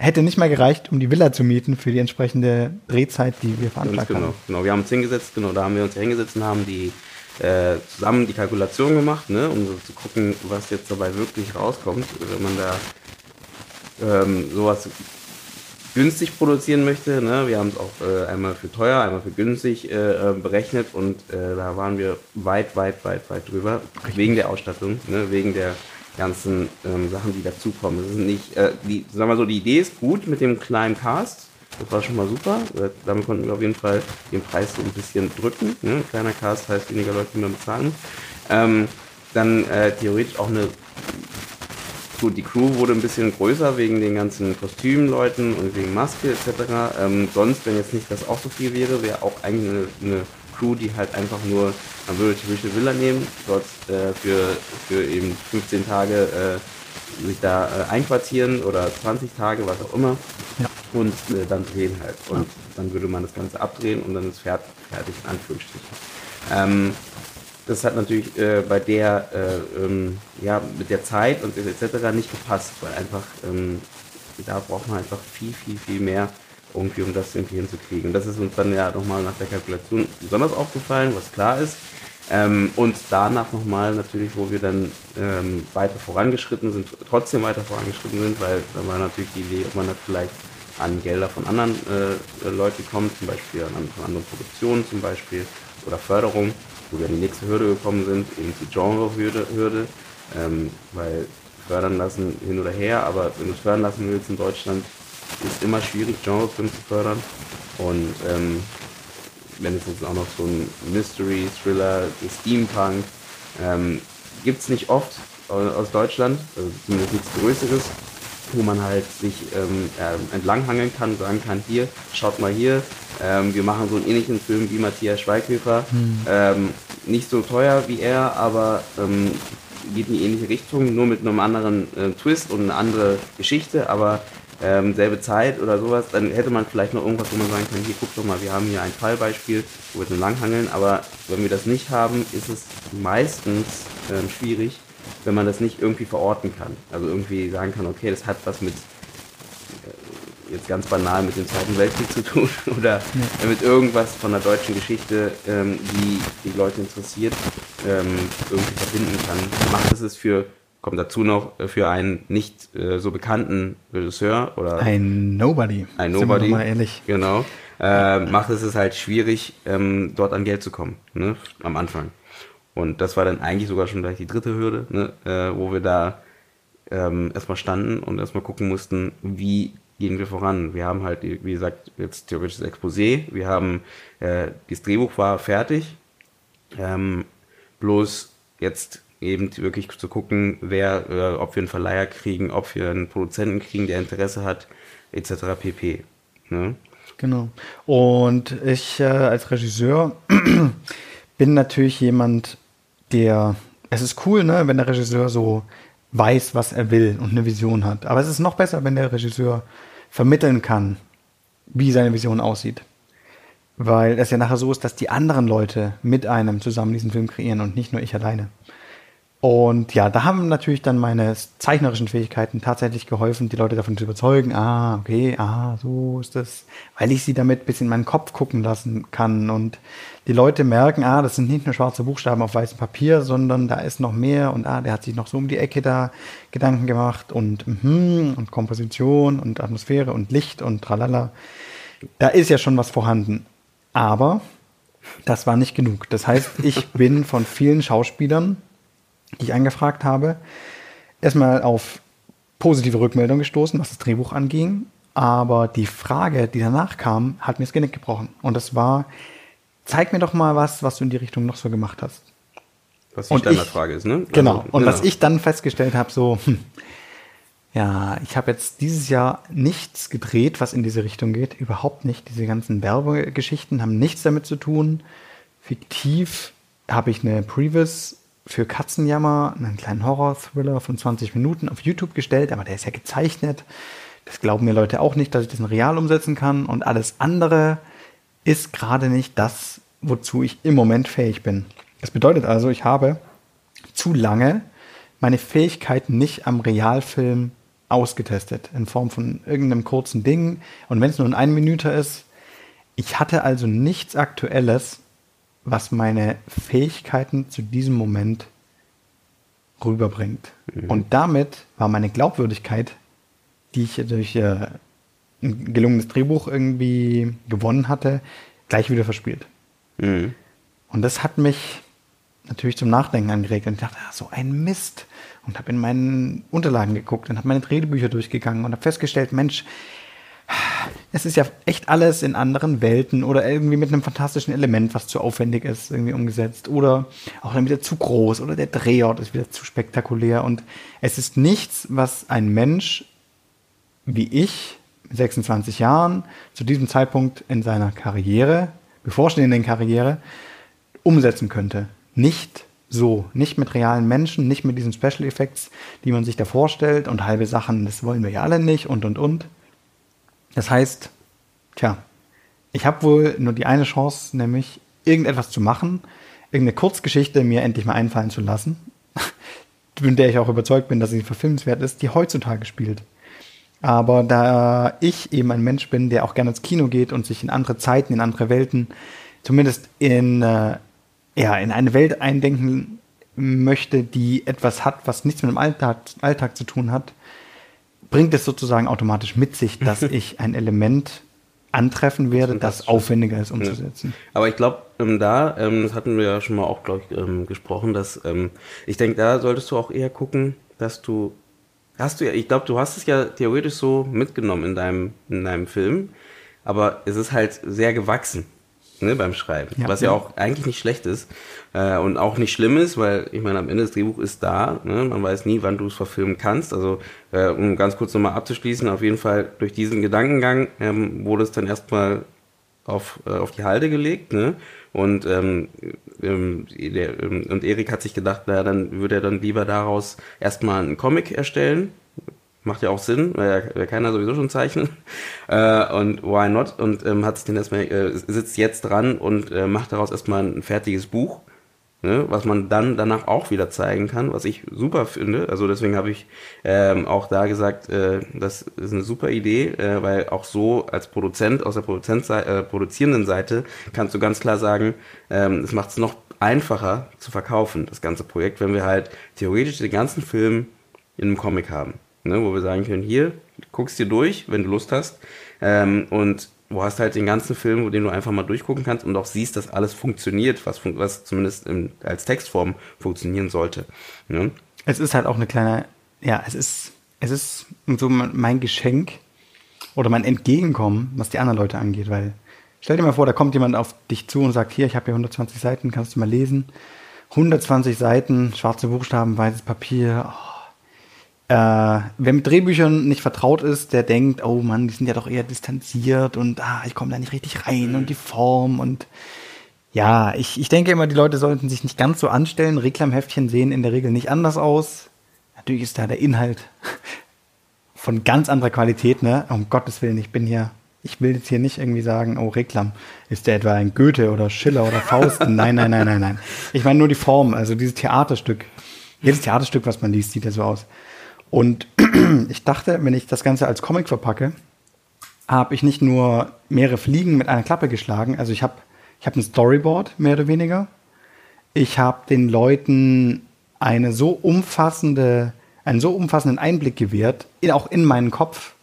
Hätte nicht mal gereicht, um die Villa zu mieten für die entsprechende Drehzeit, die wir veranschlagt genau, haben. Genau, wir haben uns hingesetzt, genau, da haben wir uns hingesetzt und haben die äh, zusammen die Kalkulation gemacht, ne, um so zu gucken, was jetzt dabei wirklich rauskommt, wenn man da ähm, sowas günstig produzieren möchte. Ne? Wir haben es auch äh, einmal für teuer, einmal für günstig äh, äh berechnet und äh, da waren wir weit, weit, weit, weit drüber. Wegen der Ausstattung, ne? wegen der ganzen ähm, Sachen, die dazukommen. Das ist nicht, äh, die, sagen wir so, die Idee ist gut mit dem kleinen Cast. Das war schon mal super. Äh, damit konnten wir auf jeden Fall den Preis so ein bisschen drücken. Ne? Kleiner Cast heißt weniger Leute, die man bezahlen. Ähm, dann äh, theoretisch auch eine Gut, die Crew wurde ein bisschen größer wegen den ganzen Kostümleuten und wegen Maske etc. Ähm, sonst, wenn jetzt nicht das auch so viel wäre, wäre auch eigentlich eine, eine, Crew, die halt einfach nur, man würde theoretisch eine Villa nehmen, dort äh, für, für eben 15 Tage äh, sich da äh, einquartieren oder 20 Tage, was auch immer. Ja. Und äh, dann drehen halt. Und ja. dann würde man das Ganze abdrehen und dann ist fertig, fertig in Anführungsstrichen. Ähm, das hat natürlich äh, bei der, äh, ähm, ja, mit der Zeit und etc. nicht gepasst, weil einfach, ähm, da braucht man einfach viel, viel, viel mehr irgendwie, um das irgendwie hinzukriegen. Und das ist uns dann ja nochmal nach der Kalkulation besonders aufgefallen, was klar ist. Ähm, und danach nochmal natürlich, wo wir dann ähm, weiter vorangeschritten sind, trotzdem weiter vorangeschritten sind, weil da war natürlich die Idee, ob man da vielleicht an Gelder von anderen äh, Leuten kommt, zum Beispiel an, von anderen Produktionen zum Beispiel oder Förderung wo wir an die nächste Hürde gekommen sind, eben die Genre-Hürde, Hürde, ähm, weil fördern lassen hin oder her, aber wenn du es fördern lassen willst in Deutschland, ist immer schwierig, Genrefilme zu fördern. Und wenn es jetzt auch noch so ein Mystery, Thriller, Steampunk, ähm, gibt es nicht oft aus Deutschland, also zumindest nichts Größeres wo man halt sich ähm, äh, entlanghangeln kann, sagen kann, hier, schaut mal hier, ähm, wir machen so einen ähnlichen Film wie Matthias Schweighöfer. Mhm. Ähm, nicht so teuer wie er, aber ähm, geht in die ähnliche Richtung, nur mit einem anderen äh, Twist und eine andere Geschichte, aber ähm, selbe Zeit oder sowas, dann hätte man vielleicht noch irgendwas, wo man sagen kann, hier guck doch mal, wir haben hier ein Fallbeispiel, wo wir so langhangeln, aber wenn wir das nicht haben, ist es meistens ähm, schwierig, wenn man das nicht irgendwie verorten kann. Also irgendwie sagen kann, okay, das hat was mit äh, jetzt ganz banal mit dem Zweiten Weltkrieg zu tun *laughs* oder ja. mit irgendwas von der deutschen Geschichte, ähm, die die Leute interessiert, ähm, irgendwie verbinden kann. Macht es es für, kommt dazu noch, äh, für einen nicht äh, so bekannten Regisseur oder ein Nobody. Ein Nobody. Sind wir mal ehrlich. Genau. äh, macht es es halt schwierig, ähm, dort an Geld zu kommen, ne? am Anfang. Und das war dann eigentlich sogar schon gleich die dritte Hürde, ne? äh, wo wir da ähm, erstmal standen und erstmal gucken mussten, wie gehen wir voran. Wir haben halt, wie gesagt, jetzt theoretisches Exposé, wir haben, äh, das Drehbuch war fertig, ähm, bloß jetzt eben wirklich zu gucken, wer, äh, ob wir einen Verleiher kriegen, ob wir einen Produzenten kriegen, der Interesse hat, etc. pp. Ne? Genau. Und ich äh, als Regisseur *clears throat* bin natürlich jemand, der, es ist cool, ne, wenn der Regisseur so weiß, was er will und eine Vision hat. Aber es ist noch besser, wenn der Regisseur vermitteln kann, wie seine Vision aussieht. Weil es ja nachher so ist, dass die anderen Leute mit einem zusammen diesen Film kreieren und nicht nur ich alleine. Und ja, da haben natürlich dann meine zeichnerischen Fähigkeiten tatsächlich geholfen, die Leute davon zu überzeugen, ah, okay, ah, so ist das, weil ich sie damit bis in meinen Kopf gucken lassen kann und die Leute merken, ah, das sind nicht nur schwarze Buchstaben auf weißem Papier, sondern da ist noch mehr und ah, der hat sich noch so um die Ecke da Gedanken gemacht und mm, und Komposition und Atmosphäre und Licht und tralala. Da ist ja schon was vorhanden. Aber das war nicht genug. Das heißt, ich *laughs* bin von vielen Schauspielern die ich angefragt habe, erstmal auf positive Rückmeldung gestoßen, was das Drehbuch anging. Aber die Frage, die danach kam, hat mir das Genick gebrochen. Und das war, zeig mir doch mal was, was du in die Richtung noch so gemacht hast. Was die und Standardfrage ist, ne? Genau. Also, und genau. was ich dann festgestellt habe, so, hm, ja, ich habe jetzt dieses Jahr nichts gedreht, was in diese Richtung geht. Überhaupt nicht. Diese ganzen Werbegeschichten haben nichts damit zu tun. Fiktiv habe ich eine Previous für Katzenjammer einen kleinen Horror-Thriller von 20 Minuten auf YouTube gestellt, aber der ist ja gezeichnet. Das glauben mir Leute auch nicht, dass ich das in real umsetzen kann. Und alles andere ist gerade nicht das, wozu ich im Moment fähig bin. Das bedeutet also, ich habe zu lange meine Fähigkeiten nicht am Realfilm ausgetestet, in Form von irgendeinem kurzen Ding. Und wenn es nur in einer Minute ist, ich hatte also nichts Aktuelles, was meine Fähigkeiten zu diesem Moment rüberbringt. Mhm. Und damit war meine Glaubwürdigkeit, die ich durch äh, ein gelungenes Drehbuch irgendwie gewonnen hatte, gleich wieder verspielt. Mhm. Und das hat mich natürlich zum Nachdenken angeregt und ich dachte, ah, so ein Mist. Und habe in meinen Unterlagen geguckt und habe meine Drehbücher durchgegangen und habe festgestellt, Mensch, es ist ja echt alles in anderen Welten oder irgendwie mit einem fantastischen Element, was zu aufwendig ist, irgendwie umgesetzt. Oder auch dann wieder zu groß oder der Drehort ist wieder zu spektakulär. Und es ist nichts, was ein Mensch wie ich, 26 Jahren, zu diesem Zeitpunkt in seiner Karriere, bevorstehenden Karriere, umsetzen könnte. Nicht so, nicht mit realen Menschen, nicht mit diesen Special Effects, die man sich da vorstellt und halbe Sachen, das wollen wir ja alle nicht und und und. Das heißt, tja, ich habe wohl nur die eine Chance, nämlich irgendetwas zu machen, irgendeine Kurzgeschichte mir endlich mal einfallen zu lassen, *laughs* von der ich auch überzeugt bin, dass sie verfilmenswert ist, die heutzutage spielt. Aber da ich eben ein Mensch bin, der auch gerne ins Kino geht und sich in andere Zeiten, in andere Welten, zumindest in, äh, ja, in eine Welt eindenken möchte, die etwas hat, was nichts mit dem Alltag, Alltag zu tun hat, bringt es sozusagen automatisch mit sich, dass ich ein Element antreffen werde, das, aufwendiger ist umzusetzen. Ja. Aber ich glaube, ähm, da, ähm, das hatten wir ja schon mal auch, glaube ich, ähm, gesprochen, dass ich denke, da solltest du auch eher gucken, dass du, hast du ja, ich glaube, du hast es ja theoretisch so mitgenommen in deinem, in deinem Film, aber es ist halt sehr gewachsen ne, beim Schreiben, ja, was ja, auch eigentlich nicht schlecht ist äh, und auch nicht schlimm ist, weil ich meine, am Ende das Drehbuch ist da, ne, man weiß nie, wann du es verfilmen kannst. Also äh, um ganz kurz nochmal abzuschließen, auf jeden Fall durch diesen Gedankengang ähm, wurde es dann erstmal auf, äh, auf die Halde gelegt, ne? Und ähm, ähm, der, ähm, und Erik hat sich gedacht, naja, dann würde er dann lieber daraus erstmal einen Comic erstellen, macht ja auch Sinn, weil ja keiner sowieso schon zeichnen. *laughs* Äh, und why not? Und ähm, hat sich dann erstmal, äh, sitzt jetzt dran und äh, macht daraus erstmal ein fertiges Buch, ne, was man dann danach auch wieder zeigen kann, was ich super finde. Also deswegen habe ich ähm, auch da gesagt, äh, das ist eine super Idee, äh, weil auch so als Produzent aus der Produzent äh, produzierenden Seite kannst du ganz klar sagen, ähm, es macht es noch einfacher zu verkaufen, das ganze Projekt, wenn wir halt theoretisch den ganzen Film in einem Comic haben ne, wo wir sagen können, hier, guckst dir durch, wenn du Lust hast. Ähm, und du hast halt den ganzen Film, den du einfach mal durchgucken kannst und auch siehst, dass alles funktioniert, was, was zumindest im, als Textform funktionieren sollte. Ne? Es ist halt auch eine kleine, ja, es ist, es ist so mein Geschenk oder mein Entgegenkommen, was die anderen Leute angeht, weil stell dir mal vor, da kommt jemand auf dich zu und sagt, hier, ich habe hier 120 Seiten, kannst du mal lesen. 120 Seiten, schwarze Buchstaben, weißes Papier. Oh. Äh, wer mit Drehbüchern nicht vertraut ist, der denkt, oh Mann, die sind ja doch eher distanziert und ah, ich komme da nicht richtig rein und die Form und ja, ich, ich denke immer, die Leute sollten sich nicht ganz so anstellen. Reklamheftchen sehen in der Regel nicht anders aus. Natürlich ist da der Inhalt *laughs* von ganz anderer Qualität, ne? Um Gottes Willen, ich bin hier ich will jetzt hier nicht irgendwie sagen, oh, Reklam, ist der etwa ein Goethe oder Schiller oder Faust? *laughs* Nein, nein, nein, nein, nein. Ich meine nur die Form, also dieses Theaterstück. Jedes Theaterstück, was man liest, sieht ja so aus. Und *clears throat* ich dachte, wenn ich das Ganze als Comic verpacke, habe ich nicht nur mehrere Fliegen mit einer Klappe geschlagen, also ich habe ich hab ein Storyboard, mehr oder weniger. Ich habe den Leuten eine so umfassende, einen so umfassenden Einblick gewährt, auch in meinen Kopf,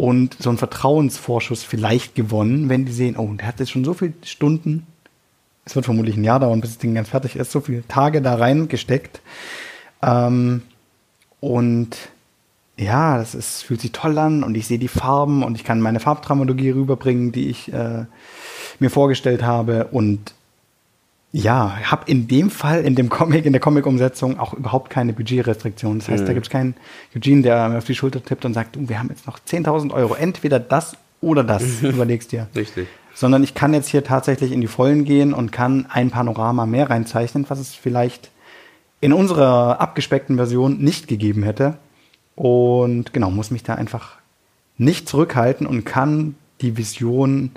und so einen Vertrauensvorschuss vielleicht gewonnen, wenn die sehen, oh, der hat jetzt schon so viele Stunden, es wird vermutlich ein Jahr dauern, bis das Ding ganz fertig ist, so viele Tage da reingesteckt. Ähm, und ja, das ist, fühlt sich toll an und ich sehe die Farben und ich kann meine Farbdramaturgie rüberbringen, die ich äh, mir vorgestellt habe. Und ja, habe in dem Fall, in dem Comic, in der Comic-Umsetzung auch überhaupt keine Budgetrestriktion. Das heißt, mhm. da gibt es keinen Eugene, der mir auf die Schulter tippt und sagt, wir haben jetzt noch 10.000 Euro, entweder das oder das, *laughs* überlegst dir. Richtig. Sondern ich kann jetzt hier tatsächlich in die Vollen gehen und kann ein Panorama mehr reinzeichnen, was es vielleicht in unserer abgespeckten Version nicht gegeben hätte. Und genau, muss mich da einfach nicht zurückhalten und kann die Vision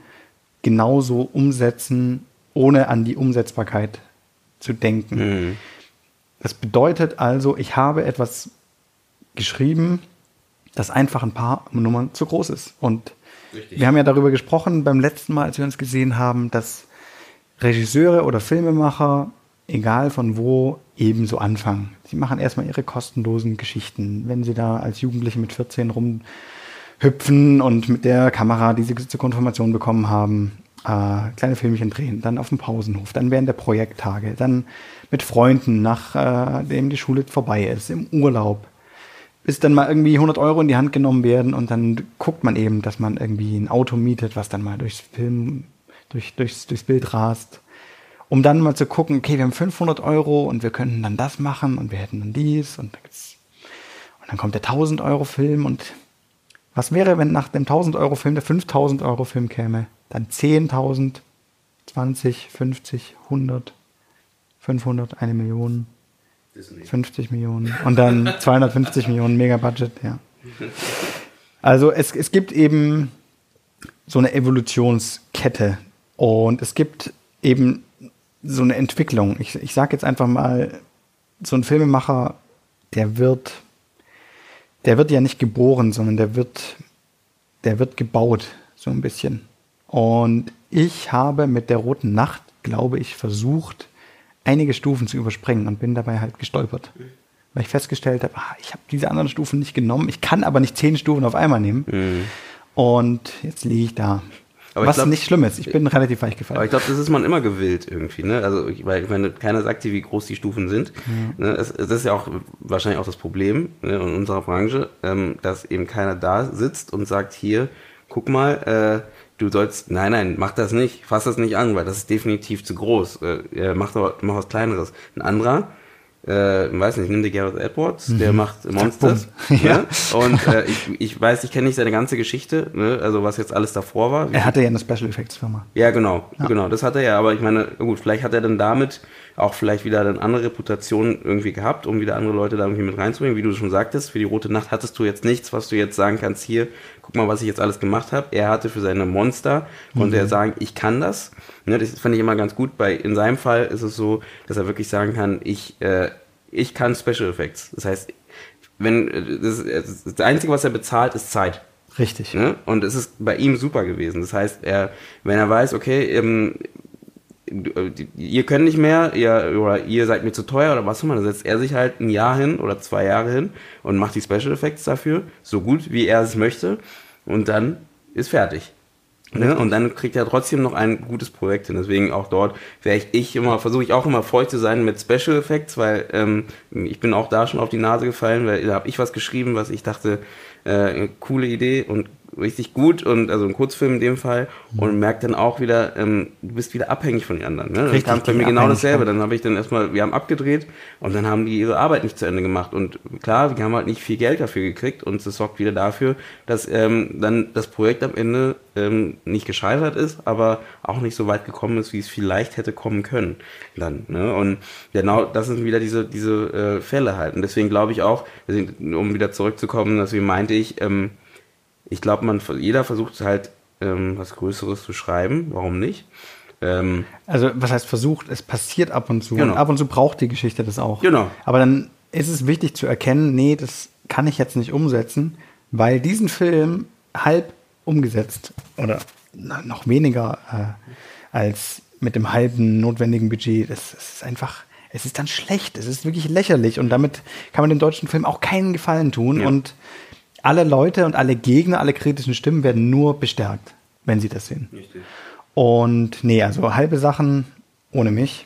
genauso umsetzen, ohne an die Umsetzbarkeit zu denken. Mhm. Das bedeutet also, ich habe etwas geschrieben, das einfach ein paar Nummern zu groß ist. Und Richtig. wir haben ja darüber gesprochen beim letzten Mal, als wir uns gesehen haben, dass Regisseure oder Filmemacher, egal von wo, ebenso anfangen. Sie machen erstmal ihre kostenlosen Geschichten. Wenn sie da als Jugendliche mit 14 rumhüpfen und mit der Kamera, die sie zur Konfirmation bekommen haben, äh, kleine Filmchen drehen, dann auf dem Pausenhof, dann während der Projekttage, dann mit Freunden, nachdem äh, die Schule vorbei ist, im Urlaub, bis dann mal irgendwie 100 Euro in die Hand genommen werden und dann guckt man eben, dass man irgendwie ein Auto mietet, was dann mal durchs Film, durch, durchs, durchs Bild rast, um dann mal zu gucken, okay, wir haben 500 Euro und wir könnten dann das machen und wir hätten dann dies und, und dann kommt der 1000 Euro Film und was wäre, wenn nach dem 1000 Euro Film der 5000 Euro Film käme? dann 10.000, 20, 50, 100, 500, eine Million, 50 Millionen und dann *laughs* 250 Millionen Mega-Budget, ja. Also es, es gibt eben so eine Evolutionskette und es gibt eben so eine Entwicklung. Ich, ich sage jetzt einfach mal, so ein Filmemacher, der wird, der wird ja nicht geboren, sondern der wird, der wird gebaut, so ein bisschen. Und ich habe mit der roten Nacht, glaube ich, versucht, einige Stufen zu überspringen und bin dabei halt gestolpert. Weil ich festgestellt habe, ah, ich habe diese anderen Stufen nicht genommen, ich kann aber nicht zehn Stufen auf einmal nehmen. Mhm. Und jetzt liege ich da. Aber Was glaub, nicht schlimm ist, ich bin relativ weich gefallen. Aber ich glaube, das ist man immer gewillt irgendwie, ne? Also, weil ich meine, keiner sagt dir, wie groß die Stufen sind. Ja. Ne? Das, das, ist ja auch wahrscheinlich auch das Problem ne, in unserer Branche, ähm, dass eben keiner da sitzt und sagt, hier, guck mal, äh, du sollst, nein, nein, mach das nicht, fass das nicht an, weil das ist definitiv zu groß. Äh, mach doch mach was Kleineres. Ein anderer, äh, weiß nicht, nimm dir Gareth Edwards, mhm. der macht Monsters. *laughs* ja. Ne? Und äh, ich, ich weiß, ich kenne nicht seine ganze Geschichte, ne? also was jetzt alles davor war. Er hatte ja eine Special Effects Firma. Ja, genau, ja. genau, das hat er ja, aber ich meine, gut, vielleicht hat er dann damit auch vielleicht wieder eine andere Reputation irgendwie gehabt, um wieder andere Leute da irgendwie mit reinzubringen. Wie du schon sagtest, für die Rote Nacht hattest du jetzt nichts, was du jetzt sagen kannst, hier, guck mal, was ich jetzt alles gemacht habe. Er hatte für seine Monster, konnte mhm. er sagen, ich kann das. Ne, das fand ich immer ganz gut. Bei, in seinem Fall ist es so, dass er wirklich sagen kann, ich, äh, ich kann Special Effects. Das heißt, wenn das, das Einzige, was er bezahlt, ist Zeit. Richtig. Ne? Und es ist bei ihm super gewesen. Das heißt, er, wenn er weiß, okay, ähm, ihr könnt nicht mehr, ihr, oder ihr seid mir zu teuer oder was auch immer, dann setzt er sich halt ein Jahr hin oder zwei Jahre hin und macht die Special Effects dafür, so gut wie er es möchte und dann ist fertig. Ne? Und dann kriegt er trotzdem noch ein gutes Projekt hin. Deswegen auch dort wäre ich, ich immer, versuche ich auch immer feucht zu sein mit Special Effects, weil ähm, ich bin auch da schon auf die Nase gefallen, weil da habe ich was geschrieben, was ich dachte, äh, coole Idee und richtig gut und also ein Kurzfilm in dem Fall und merkt dann auch wieder, ähm, du bist wieder abhängig von den anderen. Ne? Richtig, das kam bei mir genau dasselbe. Dann habe ich dann erstmal, wir haben abgedreht und dann haben die ihre Arbeit nicht zu Ende gemacht. Und klar, wir haben halt nicht viel Geld dafür gekriegt und es sorgt wieder dafür, dass ähm, dann das Projekt am Ende ähm, nicht gescheitert ist, aber auch nicht so weit gekommen ist, wie es vielleicht hätte kommen können. Dann, ne? Und genau das sind wieder diese, diese äh, Fälle halt. Und deswegen glaube ich auch, deswegen, um wieder zurückzukommen, deswegen meinte ich, ähm, ich glaube, man jeder versucht halt ähm, was Größeres zu schreiben. Warum nicht? Ähm, Also, was heißt versucht? Es passiert ab und zu. Genau. Und ab und zu braucht die Geschichte das auch. Genau. Aber dann ist es wichtig zu erkennen, nee, das kann ich jetzt nicht umsetzen, weil diesen Film halb umgesetzt oder noch weniger äh, als mit dem halben notwendigen Budget, das, das ist einfach, es ist dann schlecht, es ist wirklich lächerlich und damit kann man dem deutschen Film auch keinen Gefallen tun Ja. und alle Leute und alle Gegner, alle kritischen Stimmen werden nur bestärkt, wenn sie das sehen. Und nee, also halbe Sachen ohne mich.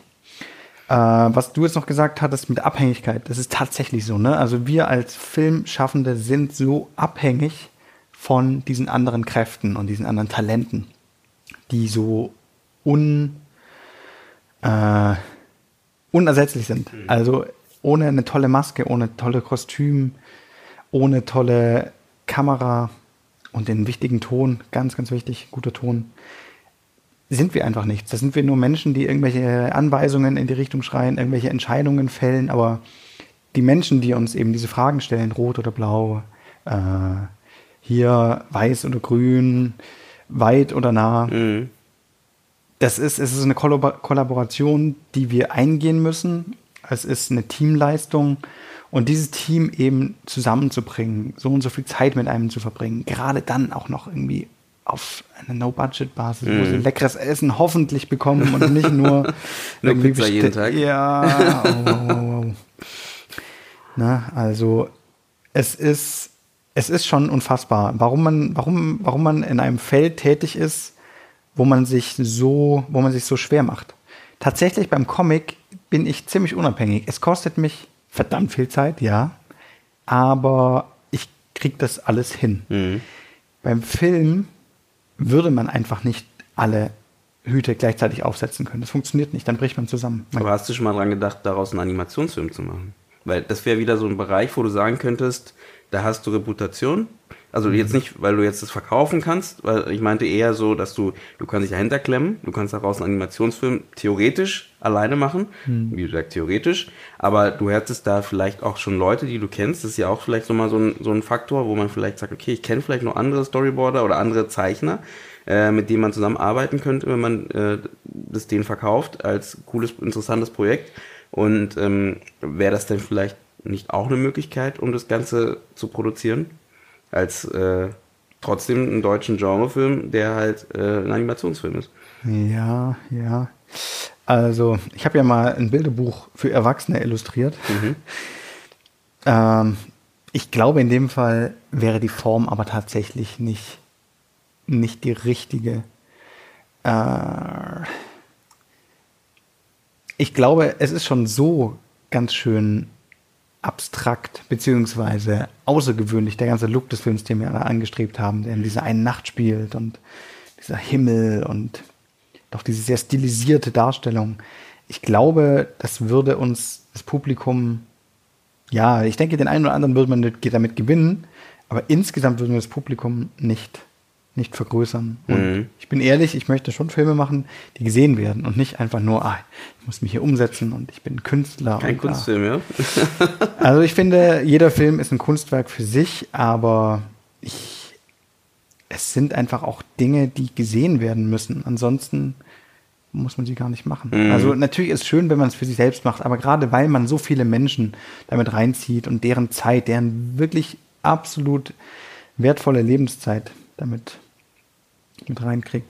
Äh, was du jetzt noch gesagt hattest mit Abhängigkeit, das ist tatsächlich so, ne? Also wir als Filmschaffende sind so abhängig von diesen anderen Kräften und diesen anderen Talenten, die so un, äh, unersetzlich sind. Also ohne eine tolle Maske, ohne tolle Kostüm, ohne tolle Kamera und den wichtigen Ton, ganz, ganz wichtig, guter Ton, sind wir einfach nichts. Da sind wir nur Menschen, die irgendwelche Anweisungen in die Richtung schreien, irgendwelche Entscheidungen fällen, aber die Menschen, die uns eben diese Fragen stellen, rot oder blau, äh, hier weiß oder grün, weit oder nah, mhm. das ist, es ist eine Kollabor Kollaboration, die wir eingehen müssen. Es ist eine Teamleistung und dieses Team eben zusammenzubringen, so und so viel Zeit mit einem zu verbringen, gerade dann auch noch irgendwie auf einer No-Budget-Basis, wo sie leckeres Essen hoffentlich bekommen und nicht nur *laughs* irgendwie Pizza jeden Tag. Ja, oh, wow, wow, wow. Na, also es ist, es ist schon unfassbar, warum man, warum, warum man in einem Feld tätig ist, wo man sich so, wo man sich so schwer macht. Tatsächlich beim Comic bin ich ziemlich unabhängig. Es kostet mich verdammt viel Zeit, ja, aber ich krieg das alles hin. Mhm. Beim Film würde man einfach nicht alle Hüte gleichzeitig aufsetzen können. Das funktioniert nicht, dann bricht man zusammen. Man Aber hast du schon mal dran gedacht, daraus einen Animationsfilm zu machen? Weil das wäre wieder so ein Bereich, wo du sagen könntest, da hast du Reputation. Also jetzt nicht, weil du jetzt das verkaufen kannst, weil ich meinte eher so, dass du, du kannst dich dahinter klemmen, du kannst daraus einen Animationsfilm theoretisch alleine machen, wie gesagt, theoretisch, aber du hättest da vielleicht auch schon Leute, die du kennst, das ist ja auch vielleicht nochmal so ein, so ein Faktor, wo man vielleicht sagt, okay, ich kenne vielleicht noch andere Storyboarder oder andere Zeichner, äh, mit denen man zusammenarbeiten könnte, wenn man äh, das denen verkauft als cooles, interessantes Projekt. Und ähm, wäre das denn vielleicht nicht auch eine Möglichkeit, um das Ganze zu produzieren? Als äh, trotzdem einen deutschen Genrefilm, der halt äh, ein Animationsfilm ist. Ja, ja. Also, ich habe ja mal ein Bilderbuch für Erwachsene illustriert. *laughs* Ähm, ich glaube, in dem Fall wäre die Form aber tatsächlich nicht, nicht die richtige. Äh, ich glaube, es ist schon so ganz schön abstrakt beziehungsweise außergewöhnlich, der ganze Look des Films, den wir alle angestrebt haben, der in dieser einen Nacht spielt und dieser Himmel und doch diese sehr stilisierte Darstellung. Ich glaube, das würde uns das Publikum, ja, ich denke, den einen oder anderen würde man damit gewinnen, aber insgesamt würden wir das Publikum nicht, nicht vergrößern. Und Mhm. ich bin ehrlich, ich möchte schon Filme machen, die gesehen werden und nicht einfach nur, ah, ich muss mich hier umsetzen und ich bin Künstler. Kein ah. Kunstfilm, ja? *laughs* *laughs* Also ich finde, jeder Film ist ein Kunstwerk für sich, aber ich, es sind einfach auch Dinge, die gesehen werden müssen. Ansonsten muss man sie gar nicht machen. Mhm. Also natürlich ist es schön, wenn man es für sich selbst macht, aber gerade weil man so viele Menschen damit reinzieht und deren Zeit, deren wirklich absolut wertvolle Lebenszeit damit mit reinkriegt,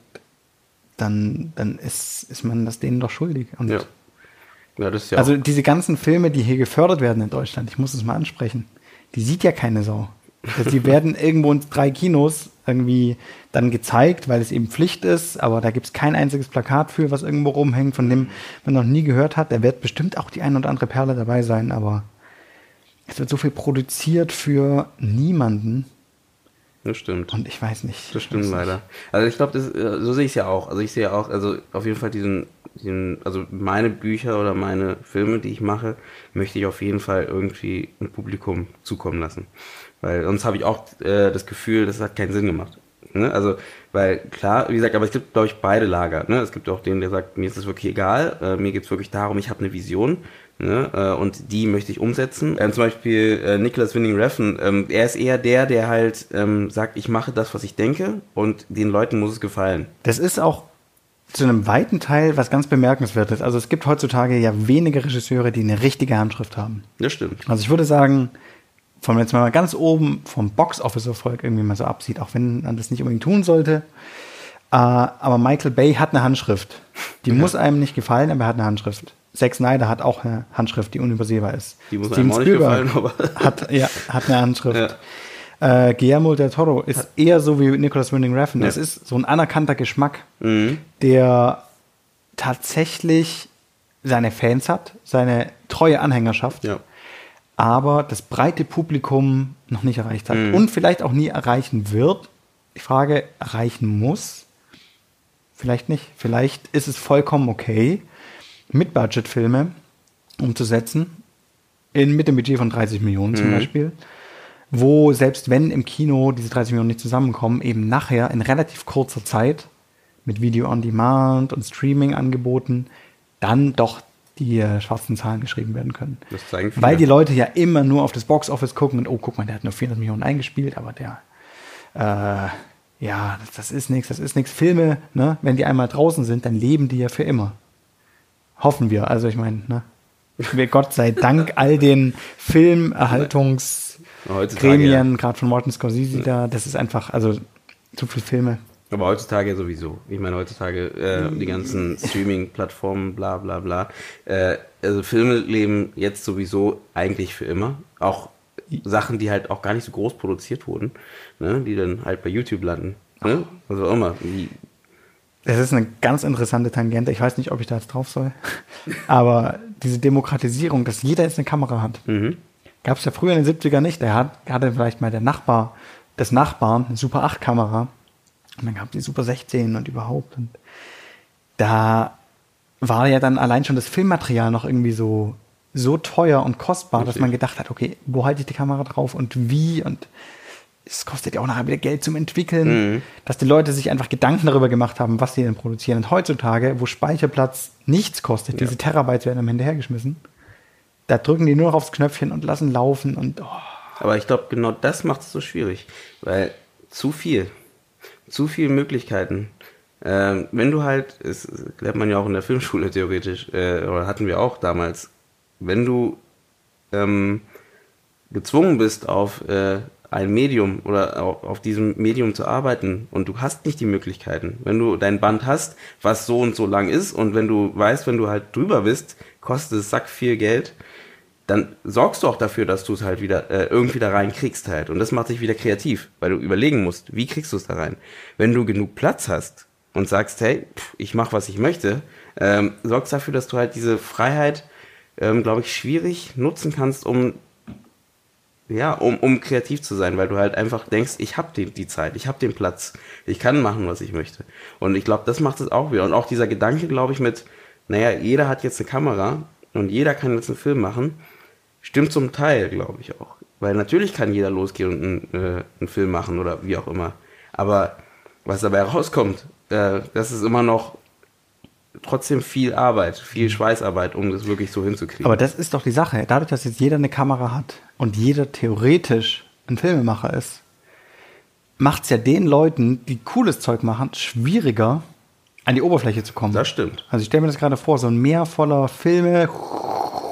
dann, dann ist, ist man das denen doch schuldig. Und Ja. Ja, das ist ja also diese ganzen Filme, die hier gefördert werden in Deutschland, ich muss es mal ansprechen, die sieht ja keine Sau. Also die *laughs* werden irgendwo in drei Kinos irgendwie dann gezeigt, weil es eben Pflicht ist, aber da gibt es kein einziges Plakat für, was irgendwo rumhängt, von dem man noch nie gehört hat. Da wird bestimmt auch die ein oder andere Perle dabei sein, aber es wird so viel produziert für niemanden. Das stimmt. Und ich weiß nicht. Das stimmt leider. Also ich glaube, so sehe ich es ja auch. Also ich sehe auch, also auf jeden Fall diesen, diesen, also meine Bücher oder meine Filme, die ich mache, möchte ich auf jeden Fall irgendwie ein Publikum zukommen lassen. Weil sonst habe ich auch äh, das Gefühl, das hat keinen Sinn gemacht. Ne? Also, weil klar, wie gesagt, aber es gibt, glaube ich, beide Lager. Ne? Es gibt auch den, der sagt, mir ist das wirklich egal, äh, mir geht es wirklich darum, ich habe eine Vision. Ne? Äh, und die möchte ich umsetzen. Ähm, zum Beispiel äh, Nicholas Winning Reffen, ähm, er ist eher der, der halt ähm, sagt, ich mache das, was ich denke und den Leuten muss es gefallen. Das ist auch zu einem weiten Teil was ganz bemerkenswertes. Also es gibt heutzutage ja wenige Regisseure, die eine richtige Handschrift haben. Das stimmt. Also ich würde sagen, von jetzt mal ganz oben vom Box-Office-Erfolg irgendwie mal so absieht, auch wenn man das nicht unbedingt tun sollte. Äh, aber Michael Bay hat eine Handschrift. Die ja. muss einem nicht gefallen, aber er hat eine Handschrift. Zack Snyder hat auch eine Handschrift, die unübersehbar ist. Die muss Steven einem auch nicht gefallen, aber *laughs* hat, ja, hat eine Handschrift. Ja. Äh, Guillermo del Toro ist hat. eher so wie Nicholas Winding Refn. Das ist so ein anerkannter Geschmack, mhm. der tatsächlich seine Fans hat, seine treue Anhängerschaft. Ja aber das breite Publikum noch nicht erreicht hat mhm. und vielleicht auch nie erreichen wird. Die Frage, erreichen muss? Vielleicht nicht. Vielleicht ist es vollkommen okay, mit Budgetfilme umzusetzen, in, mit dem Budget von 30 Millionen zum mhm. Beispiel, wo selbst wenn im Kino diese 30 Millionen nicht zusammenkommen, eben nachher in relativ kurzer Zeit mit Video on Demand und Streaming-Angeboten dann doch die äh, schwarzen Zahlen geschrieben werden können. Weil die Leute ja immer nur auf das Boxoffice gucken und oh, guck mal, der hat nur 400 Millionen eingespielt, aber der, äh, ja, das, das ist nichts, das ist nichts. Filme, ne, wenn die einmal draußen sind, dann leben die ja für immer. Hoffen wir. Also ich meine, ne, wir Gott sei Dank all den Filmerhaltungsgremien, gerade von Martin Scorsese da, das ist einfach, also zu viele Filme. Aber heutzutage sowieso. Ich meine, heutzutage äh, die ganzen Streaming-Plattformen, bla bla bla. Äh, also Filme leben jetzt sowieso eigentlich für immer. Auch Sachen, die halt auch gar nicht so groß produziert wurden, ne? die dann halt bei YouTube landen. Ne? Also immer. Wie das ist eine ganz interessante Tangente. Ich weiß nicht, ob ich da jetzt drauf soll. Aber diese Demokratisierung, dass jeder jetzt eine Kamera hat, mhm. gab es ja früher in den 70er nicht. Der hat, hatte vielleicht mal der Nachbar des Nachbarn eine Super 8 Kamera und dann gab es die Super 16 und überhaupt. Und da war ja dann allein schon das Filmmaterial noch irgendwie so, so teuer und kostbar, Richtig. dass man gedacht hat, okay, wo halte ich die Kamera drauf und wie und es kostet ja auch nachher wieder Geld zum Entwickeln, mhm. dass die Leute sich einfach Gedanken darüber gemacht haben, was sie denn produzieren. Und heutzutage, wo Speicherplatz nichts kostet, ja. diese Terabytes werden am hinterhergeschmissen, da drücken die nur noch aufs Knöpfchen und lassen laufen und oh. Aber ich glaube, genau das macht es so schwierig, weil zu viel zu viele Möglichkeiten. Ähm, wenn du halt, das lernt man ja auch in der Filmschule theoretisch, äh, oder hatten wir auch damals, wenn du ähm, gezwungen bist, auf äh, ein Medium oder auf, diesem Medium zu arbeiten und du hast nicht die Möglichkeiten. Wenn du dein Band hast, was so und so lang ist und wenn du weißt, wenn du halt drüber bist, kostet es sack viel Geld, dann sorgst du auch dafür, dass du es halt wieder äh, irgendwie da rein kriegst halt. Und das macht dich wieder kreativ, weil du überlegen musst, wie kriegst du es da rein. Wenn du genug Platz hast und sagst, hey, pff, ich mach was ich möchte, ähm, sorgst dafür, dass du halt diese Freiheit, ähm, glaube ich, schwierig nutzen kannst, um ja, um, um kreativ zu sein, weil du halt einfach denkst, ich habe die, die Zeit, ich habe den Platz, ich kann machen, was ich möchte. Und ich glaube, das macht es auch wieder. Und auch dieser Gedanke, glaube ich, mit, naja, jeder hat jetzt eine Kamera und jeder kann jetzt einen Film machen Stimmt zum Teil, glaube ich auch. Weil natürlich kann jeder losgehen und einen, äh, einen Film machen oder wie auch immer. Aber was dabei rauskommt, äh, das ist immer noch trotzdem viel Arbeit, viel. Schweißarbeit, um das wirklich so hinzukriegen. Aber das ist doch die Sache. Dadurch, dass jetzt jeder eine Kamera hat und jeder theoretisch ein Filmemacher ist, macht es ja den Leuten, die cooles Zeug machen, schwieriger, an die Oberfläche zu kommen. Das stimmt. Also ich stelle mir das gerade vor, so ein Meer voller Filme,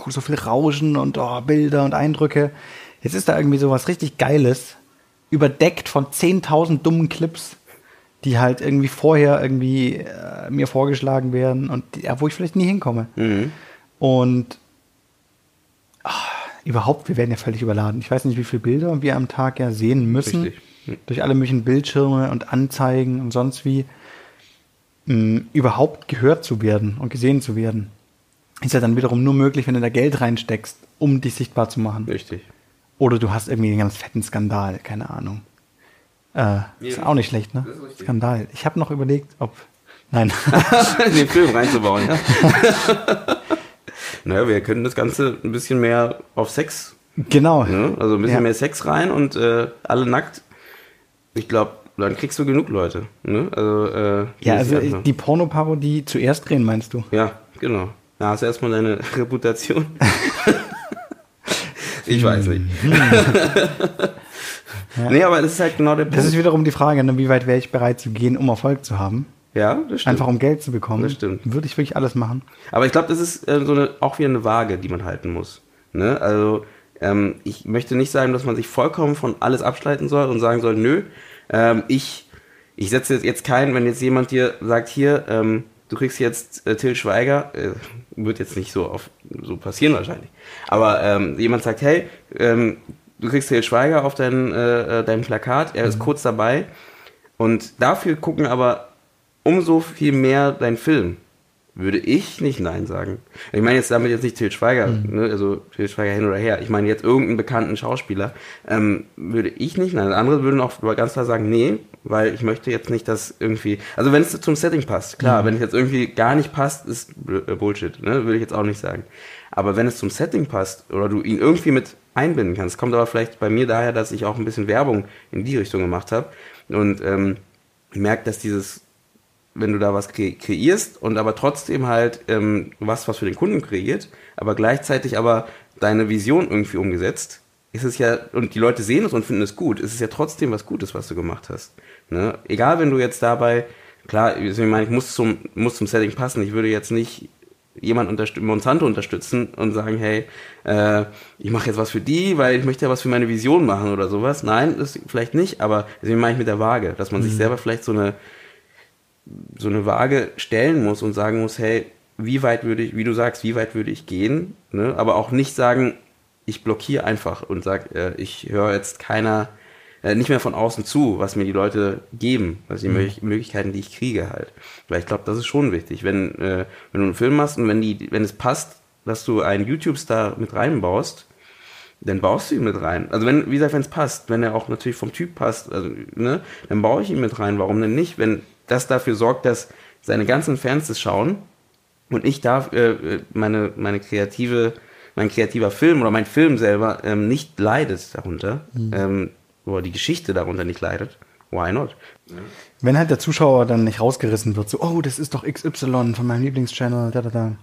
so viel Rauschen und oh, Bilder und Eindrücke. Jetzt ist da irgendwie so was richtig Geiles, überdeckt von 10.000 dummen Clips, die halt irgendwie vorher irgendwie äh, mir vorgeschlagen werden und ja, wo ich vielleicht nie hinkomme. Mhm. Und oh, überhaupt, wir werden ja völlig überladen. Ich weiß nicht, wie viele Bilder wir am Tag ja sehen müssen. Richtig. Hm. Durch alle möglichen Bildschirme und Anzeigen und sonst wie. Mh, überhaupt gehört zu werden und gesehen zu werden. Ist ja dann wiederum nur möglich, wenn du da Geld reinsteckst, um dich sichtbar zu machen. Richtig. Oder du hast irgendwie einen ganz fetten Skandal, keine Ahnung. Äh, ist auch nicht schlecht, ne? Skandal. Ich habe noch überlegt, ob. Nein. in *laughs* den Film reinzubauen, ja. *laughs* naja, wir können das Ganze ein bisschen mehr auf Sex, genau. ne? also ein bisschen Ja. mehr Sex rein und äh, alle nackt. Ich glaube, dann kriegst du genug Leute. Ne? Also, äh, Ja, also die- die Pornoparodie zuerst drehen, meinst du? Ja, genau. Da hast du erstmal deine *laughs* Reputation. ich weiß nicht. Nee, aber das ist halt genau der Punkt. Das ist wiederum die Frage, ne, wie weit wäre ich bereit zu gehen, um Erfolg zu haben? ja, das stimmt. Einfach um Geld zu bekommen. Das stimmt. Würde ich wirklich alles machen. Aber ich glaube, das ist äh, so eine, auch wieder eine Waage, die man halten muss. Ne? Also ähm, ich möchte nicht sagen, dass man sich vollkommen von alles abschalten soll und sagen soll, nö, ähm, ich, ich setze jetzt, jetzt keinen, wenn jetzt jemand dir sagt, hier, ähm, du kriegst jetzt äh, Till Schweiger, äh, wird jetzt nicht so, auf, so passieren wahrscheinlich, aber ähm, jemand sagt, hey, ähm, du kriegst Till Schweiger auf dein, äh, äh, dein Plakat, er ist kurz dabei und dafür gucken aber umso viel mehr dein Film. Würde ich nicht Nein sagen. Ich meine jetzt damit jetzt nicht Til Schweiger, ne, also Til Schweiger hin oder her. Ich meine jetzt irgendeinen bekannten Schauspieler. Ähm, würde ich nicht Nein. Andere würden auch ganz klar sagen, nee, weil ich möchte jetzt nicht, dass irgendwie. Also wenn es zum Setting passt, klar, wenn es jetzt irgendwie gar nicht passt, ist äh, Bullshit, ne, würde ich jetzt auch nicht sagen. Aber wenn es zum Setting passt oder du ihn irgendwie mit einbinden kannst, kommt aber vielleicht bei mir daher, dass ich auch ein bisschen Werbung in die Richtung gemacht habe und ähm, merkt, dass dieses wenn du da was kre kreierst und aber trotzdem halt ähm, was, was für den Kunden kreiert, aber gleichzeitig aber deine Vision irgendwie umgesetzt, ist es ja, und die Leute sehen es und finden es gut, ist es ja trotzdem was Gutes, was du gemacht hast. Ne? Egal, wenn du jetzt dabei, klar, ich meine, ich muss zum, muss zum Setting passen, ich würde jetzt nicht jemand unterstü Monsanto unterstützen und sagen, hey, äh, ich mache jetzt was für die, weil ich möchte ja was für meine Vision machen oder sowas. Nein, das vielleicht nicht, aber deswegen meine ich mit der Waage, dass man sich selber vielleicht so eine so eine Waage stellen muss und sagen muss, hey, wie weit würde ich, wie du sagst, wie weit würde ich gehen, ne? aber auch nicht sagen, ich blockiere einfach und sag, äh, ich höre jetzt keiner, äh, nicht mehr von außen zu, was mir die Leute geben, was die Möglich Möglichkeiten, die ich kriege halt. Weil ich glaube, das ist schon wichtig, wenn, äh, wenn du einen Film machst und wenn die, wenn es passt, dass du einen YouTube-Star mit reinbaust, dann baust du ihn mit rein. Also wenn, wie gesagt, wenn es passt, wenn er auch natürlich vom Typ passt, also, ne, dann baue ich ihn mit rein. Warum denn nicht? Wenn das dafür sorgt, dass seine ganzen Fans das schauen und ich darf äh, meine, meine kreative, mein kreativer Film oder mein Film selber ähm, nicht leidet darunter, ähm, oder die Geschichte darunter nicht leidet, why not? Wenn halt der Zuschauer dann nicht rausgerissen wird, so, oh, das ist doch XY von meinem Lieblingschannel, da, da,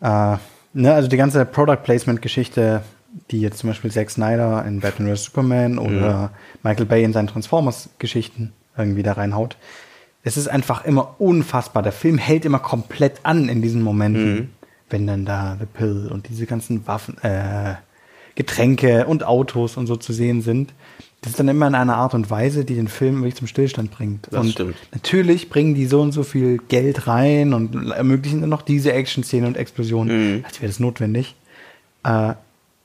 da. Äh, ne, also die ganze Product Placement Geschichte, die jetzt zum Beispiel Zack Snyder in Batman vs. Superman oder Michael Bay in seinen Transformers Geschichten irgendwie da reinhaut. Es ist einfach immer unfassbar. Der Film hält immer komplett an in diesen Momenten, wenn dann da The Pill und diese ganzen Waffen, äh, Getränke und Autos und so zu sehen sind. Das ist dann immer in einer Art und Weise, die den Film wirklich zum Stillstand bringt. Das und stimmt. natürlich bringen die so und so viel Geld rein und ermöglichen dann noch diese Action-Szenen und Explosionen, Mhm. als wäre das notwendig. Äh,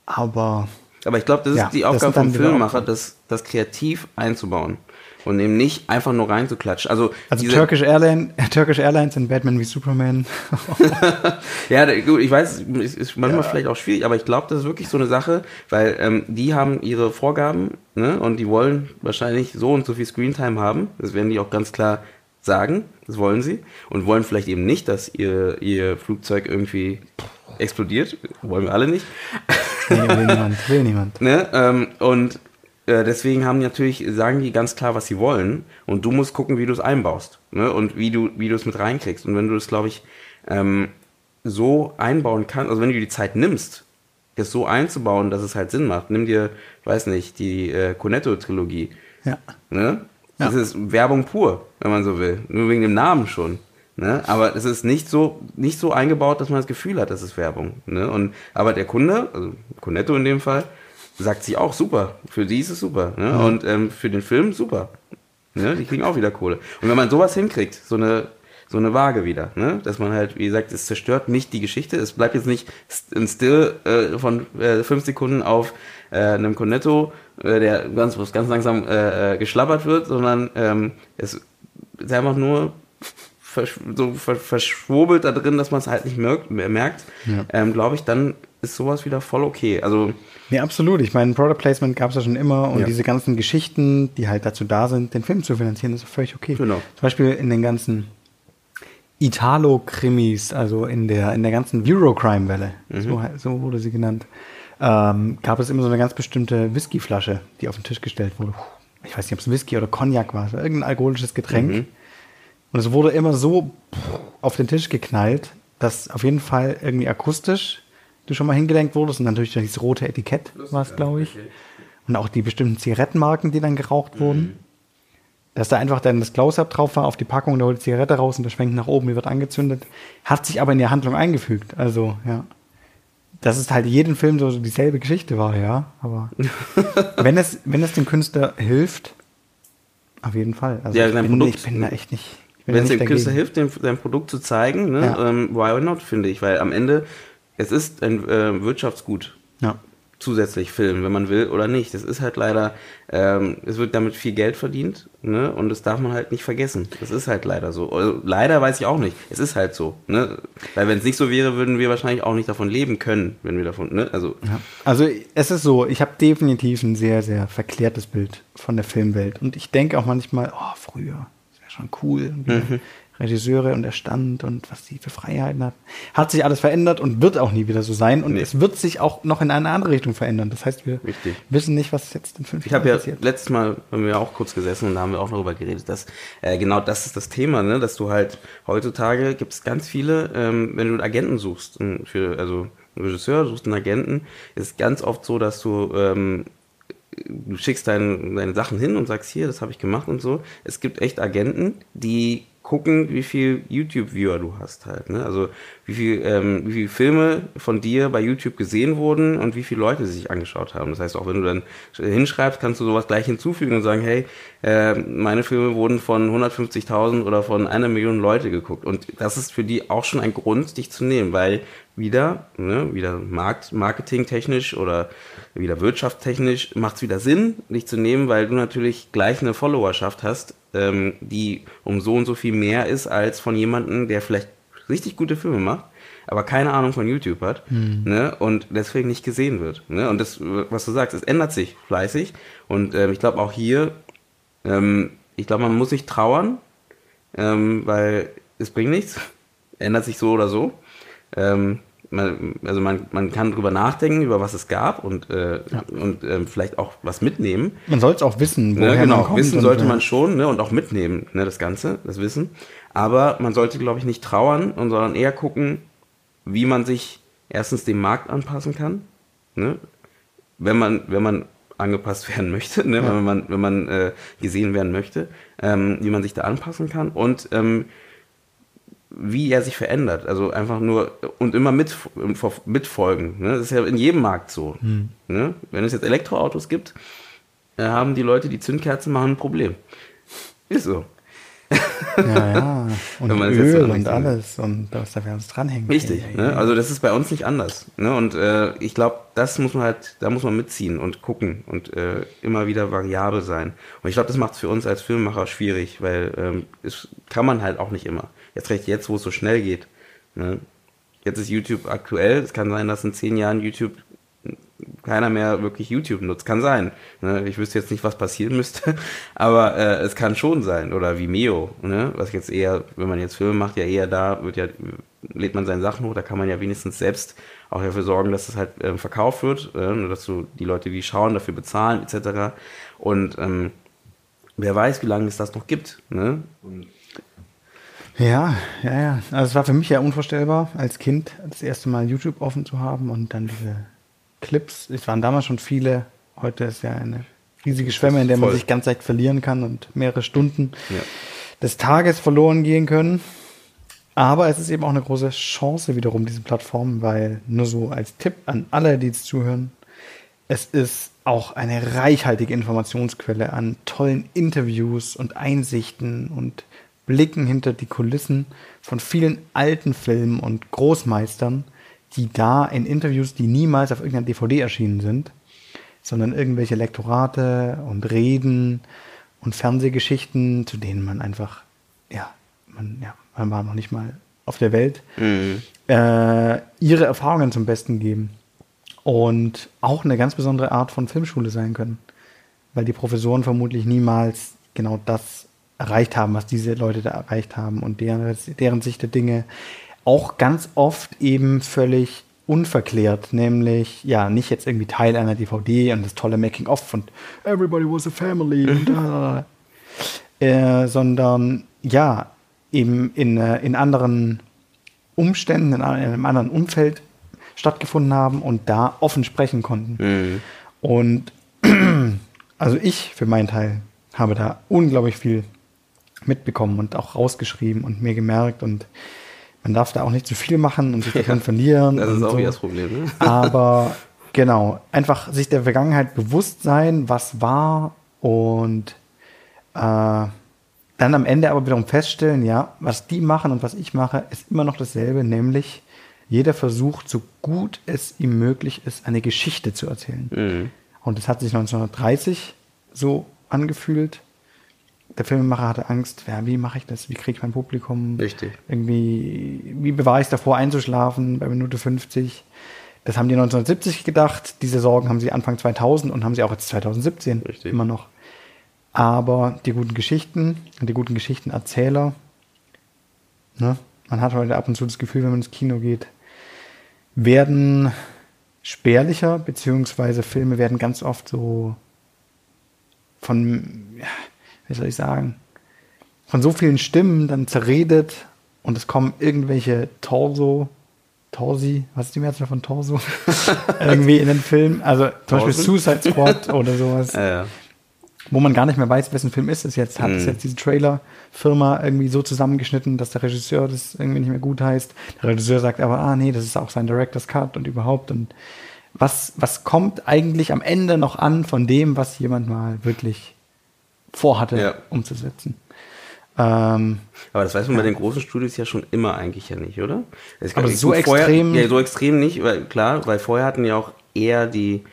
aber Aber ich glaube, das ist Ja, die Aufgabe vom Filmemacher, das, das kreativ einzubauen. Und eben nicht einfach nur reinzuklatschen. Also, also Turkish, Airline, *laughs* Turkish Airlines in Batman wie Superman. *laughs* *laughs* Ja, gut, ich weiß, es ist manchmal vielleicht auch schwierig, aber ich glaube, das ist wirklich so eine Sache, weil ähm, die haben ihre Vorgaben ne, und die wollen wahrscheinlich so und so viel Screentime haben. Das werden die auch ganz klar sagen, das wollen sie. Und wollen vielleicht eben nicht, dass ihr, ihr Flugzeug irgendwie explodiert. Wollen wir alle nicht. Nee, will niemand, will niemand. Ne? Ähm, und äh, deswegen haben natürlich, sagen die ganz klar, was sie wollen. Und du musst gucken, wie du es einbaust. Ne? Und wie du, wie du es mit reinkriegst. Und wenn du das, glaube ich, ähm, so einbauen kannst, also wenn du die Zeit nimmst, das so einzubauen, dass es halt Sinn macht. Nimm dir, weiß nicht, die äh, Cornetto-Trilogie. Ja. Ne? Das Ja. ist Werbung pur, wenn man so will. Nur wegen dem Namen schon. Ne? Aber es ist nicht so, nicht so eingebaut, dass man das Gefühl hat, das ist Werbung. Ne? Und, aber der Kunde, also Cornetto in dem Fall, sagt sich auch super. Für die ist es super. Ne? Und ähm, für den Film super. Ne? Die kriegen auch wieder Kohle. Und wenn man sowas hinkriegt, so eine, so eine Waage wieder, ne? Dass man halt, wie gesagt, es zerstört nicht die Geschichte. Es bleibt jetzt nicht ein Still äh, von äh, fünf Sekunden auf äh, einem Cornetto, äh, der ganz, ganz langsam äh, äh, geschlabbert wird, sondern ähm, es ist einfach nur versch so verschwobelt da drin, dass man es halt nicht merkt, merkt ja. ähm, glaube ich, dann ist sowas wieder voll okay. Also ja, absolut. Ich meine, Product Placement gab es ja schon immer und ja. diese ganzen Geschichten, die halt dazu da sind, den Film zu finanzieren, ist völlig okay. Genau. Zum Beispiel in den ganzen Italo-Krimis, also in der, in der ganzen Eurocrime-Welle, mhm. so, so, wurde sie genannt, ähm, gab es immer so eine ganz bestimmte Whiskyflasche, die auf den Tisch gestellt wurde. Ich weiß nicht, ob es Whisky oder Cognac war irgendein alkoholisches Getränk. Mhm. Und es wurde immer so auf den Tisch geknallt, dass auf jeden Fall irgendwie akustisch du schon mal hingelenkt wurdest und natürlich durch dieses rote Etikett war es, glaube ich. Und auch die bestimmten Zigarettenmarken, die dann geraucht mhm. wurden. Dass da einfach dann das Close-Up drauf war auf die Packung, da holt die Zigarette raus und der schwenkt nach oben, die wird angezündet. Hat sich aber in die Handlung eingefügt. Also, ja. Dass es halt jeden Film so dieselbe Geschichte war, ja. Aber *laughs* wenn es, wenn es dem Künstler hilft, auf jeden Fall. Also ja, ich, bin, Produkt, ich bin da echt nicht. Wenn es dem Künstler hilft, dem, sein Produkt zu zeigen, ne, ja. ähm, why not, finde ich. Weil am Ende es ist ein äh, Wirtschaftsgut. Ja. Zusätzlich Film, wenn man will oder nicht. Das ist halt leider, ähm, es wird damit viel Geld verdient, ne? Und das darf man halt nicht vergessen. Das ist halt leider so. Also, leider weiß ich auch nicht. Es ist halt so, ne? Weil wenn es nicht so wäre, würden wir wahrscheinlich auch nicht davon leben können, wenn wir davon, ne? Also, ja. also es ist so, ich habe definitiv ein sehr, sehr verklärtes Bild von der Filmwelt. Und ich denke auch manchmal, oh, früher, schon cool. Mhm. Regisseure und der Stand und was die für Freiheiten hat. Hat sich alles verändert und wird auch nie wieder so sein. Und nee. es wird sich auch noch in eine andere Richtung verändern. Das heißt, wir Richtig. wissen nicht, was jetzt in fünf Jahren passiert. Ich habe ja letztes Mal, haben wir auch kurz gesessen und da haben wir auch darüber geredet, dass äh, genau das ist das Thema, ne? dass du halt heutzutage gibt es ganz viele, ähm, wenn du einen Agenten suchst, für, also einen Regisseur, suchst einen Agenten, ist ganz oft so, dass du ähm, du schickst dein, deine Sachen hin und sagst, hier, das habe ich gemacht und so. Es gibt echt Agenten, die gucken, wie viel YouTube-Viewer du hast halt. Ne? Also wie viel, ähm, wie viele Filme von dir bei YouTube gesehen wurden und wie viele Leute sich angeschaut haben. Das heißt, auch wenn du dann hinschreibst, kannst du sowas gleich hinzufügen und sagen, hey, äh, meine Filme wurden von 150.000 oder von einer Million Leute geguckt. Und das ist für die auch schon ein Grund, dich zu nehmen, weil wieder, ne, wieder Markt, marketingtechnisch oder wieder wirtschaftstechnisch macht es wieder Sinn, dich zu nehmen, weil du natürlich gleich eine Followerschaft hast, ähm, die um so und so viel mehr ist als von jemandem, der vielleicht richtig gute Filme macht, aber keine Ahnung von YouTube hat mhm. ne, und deswegen nicht gesehen wird. Ne? Und das, was du sagst, es ändert sich fleißig und ähm, ich glaube auch hier, ähm, ich glaube, man muss sich trauern, ähm, weil es bringt nichts, ändert sich so oder so. Ähm, man, also man, man kann drüber nachdenken, über was es gab und, äh, ja. und äh, vielleicht auch was mitnehmen. Man soll es auch wissen, ne, woher ne, genau, man kommt wissen sollte man schon ne, und auch mitnehmen, ne, das Ganze, das Wissen. Aber man sollte, glaube ich, nicht trauern, und sondern eher gucken, wie man sich erstens dem Markt anpassen kann, ne, wenn man, wenn man angepasst *laughs* werden möchte, ne, ja. wenn man, wenn man äh, gesehen werden möchte, ähm, wie man sich da anpassen kann und ähm, wie er sich verändert. Also einfach nur und immer mit, mitfolgen. Ne? Das ist ja in jedem Markt so. Hm. Ne? Wenn es jetzt Elektroautos gibt, äh, haben die Leute, die Zündkerzen machen, ein Problem. Ist so. Ja, ja. *laughs* Und Öl und alles und was da alles dranhängt. Richtig. Ey, ne? Also das ist bei uns nicht anders. Ne? Und äh, ich glaube, das muss man halt, da muss man mitziehen und gucken und äh, immer wieder variabel sein. Und ich glaube, das macht es für uns als Filmemacher schwierig, weil ähm, es kann man halt auch nicht immer. Jetzt recht jetzt, wo es so schnell geht. Ne? Jetzt ist YouTube aktuell. Es kann sein, dass in zehn Jahren YouTube keiner mehr wirklich YouTube nutzt. Kann sein. Ne? Ich wüsste jetzt nicht, was passieren müsste, *laughs* aber äh, es kann schon sein. Oder Vimeo, ne? was jetzt eher, wenn man jetzt Filme macht, ja eher da wird ja lädt man seine Sachen hoch, da kann man ja wenigstens selbst auch dafür sorgen, dass es halt ähm, verkauft wird, äh, dass du die Leute, die schauen, dafür bezahlen etc. Und ähm, wer weiß, wie lange es das noch gibt. Ne? Und ja, ja, ja. Also es war für mich ja unvorstellbar, als Kind das erste Mal YouTube offen zu haben und dann diese Clips. Es waren damals schon viele. Heute ist ja eine riesige Schwemme, in der man sich ganz leicht verlieren kann und mehrere Stunden ja. des Tages verloren gehen können. Aber es ist eben auch eine große Chance wiederum, diese Plattform, weil nur so als Tipp an alle, die jetzt zuhören, es ist auch eine reichhaltige Informationsquelle an tollen Interviews und Einsichten und blicken hinter die Kulissen von vielen alten Filmen und Großmeistern, die da in Interviews, die niemals auf irgendeiner DVD erschienen sind, sondern irgendwelche Lektorate und Reden und Fernsehgeschichten, zu denen man einfach, ja, man, ja, man war noch nicht mal auf der Welt, mhm. äh, ihre Erfahrungen zum Besten geben. Und auch eine ganz besondere Art von Filmschule sein können. Weil die Professoren vermutlich niemals genau das erreicht haben, was diese Leute da erreicht haben und deren, deren Sicht der Dinge auch ganz oft eben völlig unverklärt, nämlich ja nicht jetzt irgendwie Teil einer DVD und das tolle Making of und Everybody was a family, und, *laughs* äh, sondern ja eben in, äh, in anderen Umständen, in einem anderen Umfeld stattgefunden haben und da offen sprechen konnten. Mhm. Und *clears throat* also ich für meinen Teil habe da unglaublich viel mitbekommen und auch rausgeschrieben und mir gemerkt und man darf da auch nicht zu viel machen und sich *laughs* davon ja, verlieren. Das ist auch so. das Problem. Ne? *laughs* Aber genau, einfach sich der Vergangenheit bewusst sein, was war und äh, dann am Ende aber wiederum feststellen, ja, was die machen und was ich mache, ist immer noch dasselbe, nämlich jeder versucht, so gut es ihm möglich ist, eine Geschichte zu erzählen. Mhm. Und das hat sich 1930 so angefühlt der Filmemacher hatte Angst, ja, wie mache ich das? Wie kriege ich mein Publikum? Richtig. Irgendwie, wie bewahre ich es davor einzuschlafen bei Minute 50? Das haben die 1970 gedacht. Diese Sorgen haben sie Anfang 2000 und haben sie auch jetzt 2017 Richtig. immer noch. Aber die guten Geschichten und die guten Geschichtenerzähler, ne, man hat heute ab und zu das Gefühl, wenn man ins Kino geht, werden spärlicher, beziehungsweise Filme werden ganz oft so von, ja, wie soll ich sagen, von so vielen Stimmen dann zerredet und es kommen irgendwelche Torso, Torsi, was ist die Mehrzahl von Torso? *laughs* Irgendwie in den Film. Also zum Beispiel Suicide Squad oder sowas. Ja, ja. Wo man gar nicht mehr weiß, wessen Film ist es jetzt. Hat mhm. es jetzt diese Trailer-Firma irgendwie so zusammengeschnitten, dass der Regisseur das irgendwie nicht mehr gut heißt. Der Regisseur sagt aber, ah nee, das ist auch sein Director's Cut und überhaupt. Und was, was kommt eigentlich am Ende noch an von dem, was jemand mal wirklich vorhatte, ja. umzusetzen. Ähm, aber das weiß man ja. bei den großen Studios ja schon immer eigentlich ja nicht, oder? aber so extrem. ja, so extrem nicht, weil klar, weil vorher hatten ja auch eher die,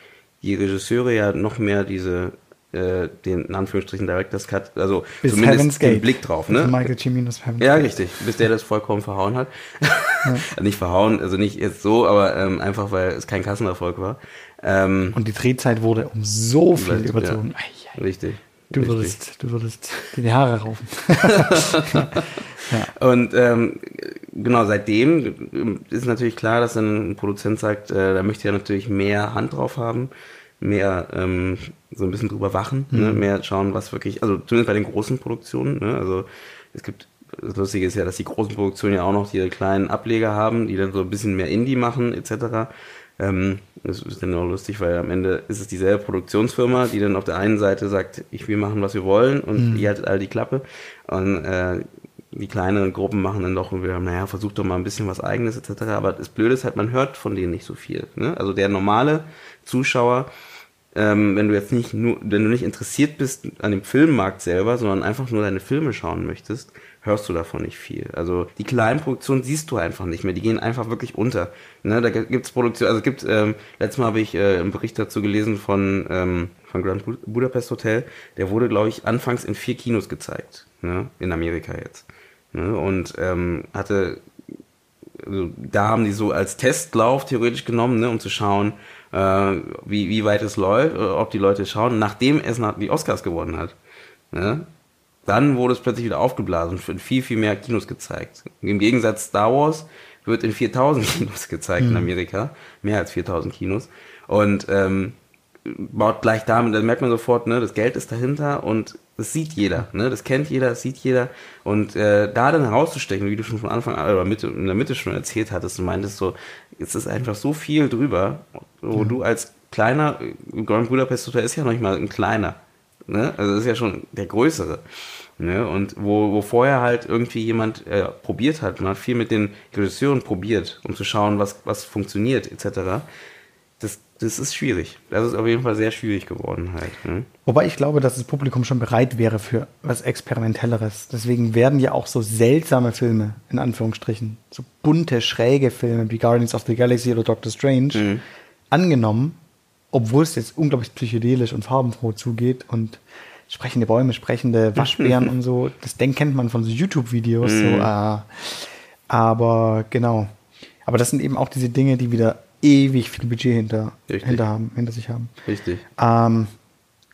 die Regisseure ja noch mehr diese äh, den in Anführungsstrichen Director's Cut, also bis zumindest Heaven's den Blick drauf, ne? Michael Ciminos Heaven's ja, richtig, bis der das vollkommen verhauen hat. Ja. *laughs* nicht verhauen, also nicht jetzt so, aber ähm, einfach weil es kein Kassenerfolg war. Ähm, Und die Drehzeit wurde um so viel überzogen. Ja, richtig. Du würdest, du würdest dir die Haare raufen. *laughs* ja. Und ähm, genau, seitdem ist natürlich klar, dass dann ein Produzent sagt, äh, da möchte er natürlich mehr Hand drauf haben, mehr ähm, so ein bisschen drüber wachen, ne, mhm. ne, mehr schauen, was wirklich, also zumindest bei den großen Produktionen, ne, also es gibt das Lustige ist ja, dass die großen Produktionen ja auch noch ihre kleinen Ableger haben, die dann so ein bisschen mehr Indie machen, etc. Ähm, das ist dann auch lustig, weil am Ende ist es dieselbe Produktionsfirma, die dann auf der einen Seite sagt, ich, wir machen, was wir wollen und mhm. ihr haltet all die Klappe. Und äh, die kleineren Gruppen machen dann doch wieder, naja, versucht doch mal ein bisschen was eigenes etc. Aber das Blöde ist halt, man hört von denen nicht so viel. Ne? Also der normale Zuschauer, ähm, wenn du jetzt nicht nur, wenn du nicht interessiert bist an dem Filmmarkt selber, sondern einfach nur deine Filme schauen möchtest, hörst du davon nicht viel. Also die kleinen Produktionen siehst du einfach nicht mehr. Die gehen einfach wirklich unter. Ne, da also es gibt, ähm, letztes Mal habe ich äh, einen Bericht dazu gelesen von, ähm, von Grand Budapest Hotel. Der wurde, glaube ich, anfangs in vier Kinos gezeigt. Ne, in Amerika jetzt. Ne, und ähm, hatte, also, da haben die so als Testlauf theoretisch genommen, ne, um zu schauen, äh, wie, wie weit es läuft, äh, ob die Leute schauen, nachdem es nach, die Oscars gewonnen hat. Ne? Dann wurde es plötzlich wieder aufgeblasen und in viel, viel mehr Kinos gezeigt. Im Gegensatz Star Wars wird in 4000 *laughs* Kinos gezeigt mhm. in Amerika. Mehr als 4000 Kinos. Und ähm, baut gleich damit, da merkt man sofort, ne, das Geld ist dahinter und das sieht jeder, ne, das kennt jeder, das sieht jeder und äh, da dann herauszustechen, wie du schon von Anfang an oder Mitte, in der Mitte schon erzählt hattest, du meintest so, es ist einfach so viel drüber, wo mhm. du als kleiner, Grand Budapest Hotel ist ja noch nicht mal ein kleiner, Ne? Also ist ja schon der größere. Ne? Und wo, wo vorher halt irgendwie jemand äh, probiert hat, man hat viel mit den Regisseuren probiert, um zu schauen, was, was funktioniert, etc. Das, ist schwierig. Das ist auf jeden Fall sehr schwierig geworden halt. Ne? Wobei ich glaube, dass das Publikum schon bereit wäre für was Experimentelleres. Deswegen werden ja auch so seltsame Filme, in Anführungsstrichen, so bunte, schräge Filme wie Guardians of the Galaxy oder Doctor Strange mhm. angenommen, obwohl es jetzt unglaublich psychedelisch und farbenfroh zugeht und sprechende Bäume, sprechende *laughs* Waschbären und so. Das Denk kennt man von so YouTube-Videos. Mhm. So, äh, aber genau. Aber das sind eben auch diese Dinge, die wieder ewig viel Budget hinter, hinter, haben, hinter sich haben. Richtig. Ähm,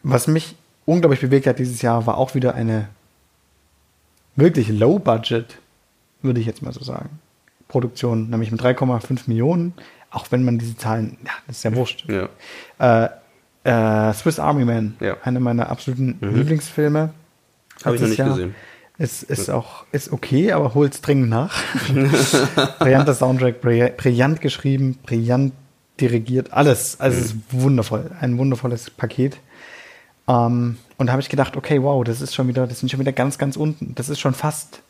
was mich unglaublich bewegt hat dieses Jahr, war auch wieder eine wirklich Low-Budget, würde ich jetzt mal so sagen, Produktion, nämlich mit 3,5 Millionen, auch wenn man diese Zahlen, ja, das ist ja wurscht. Ja. Äh, äh, Swiss Army Man, ja. einer meiner absoluten mhm. Lieblingsfilme. Habe ich noch nicht Jahr. gesehen. Es ist auch ist okay, aber holt es dringend nach. *laughs* Brillanter Soundtrack, brillant geschrieben, brillant dirigiert, alles. Also mhm. es ist wundervoll, ein wundervolles Paket. Ähm, und da habe ich gedacht, okay, wow, das ist schon wieder, das sind schon wieder ganz, ganz unten. Das ist schon fast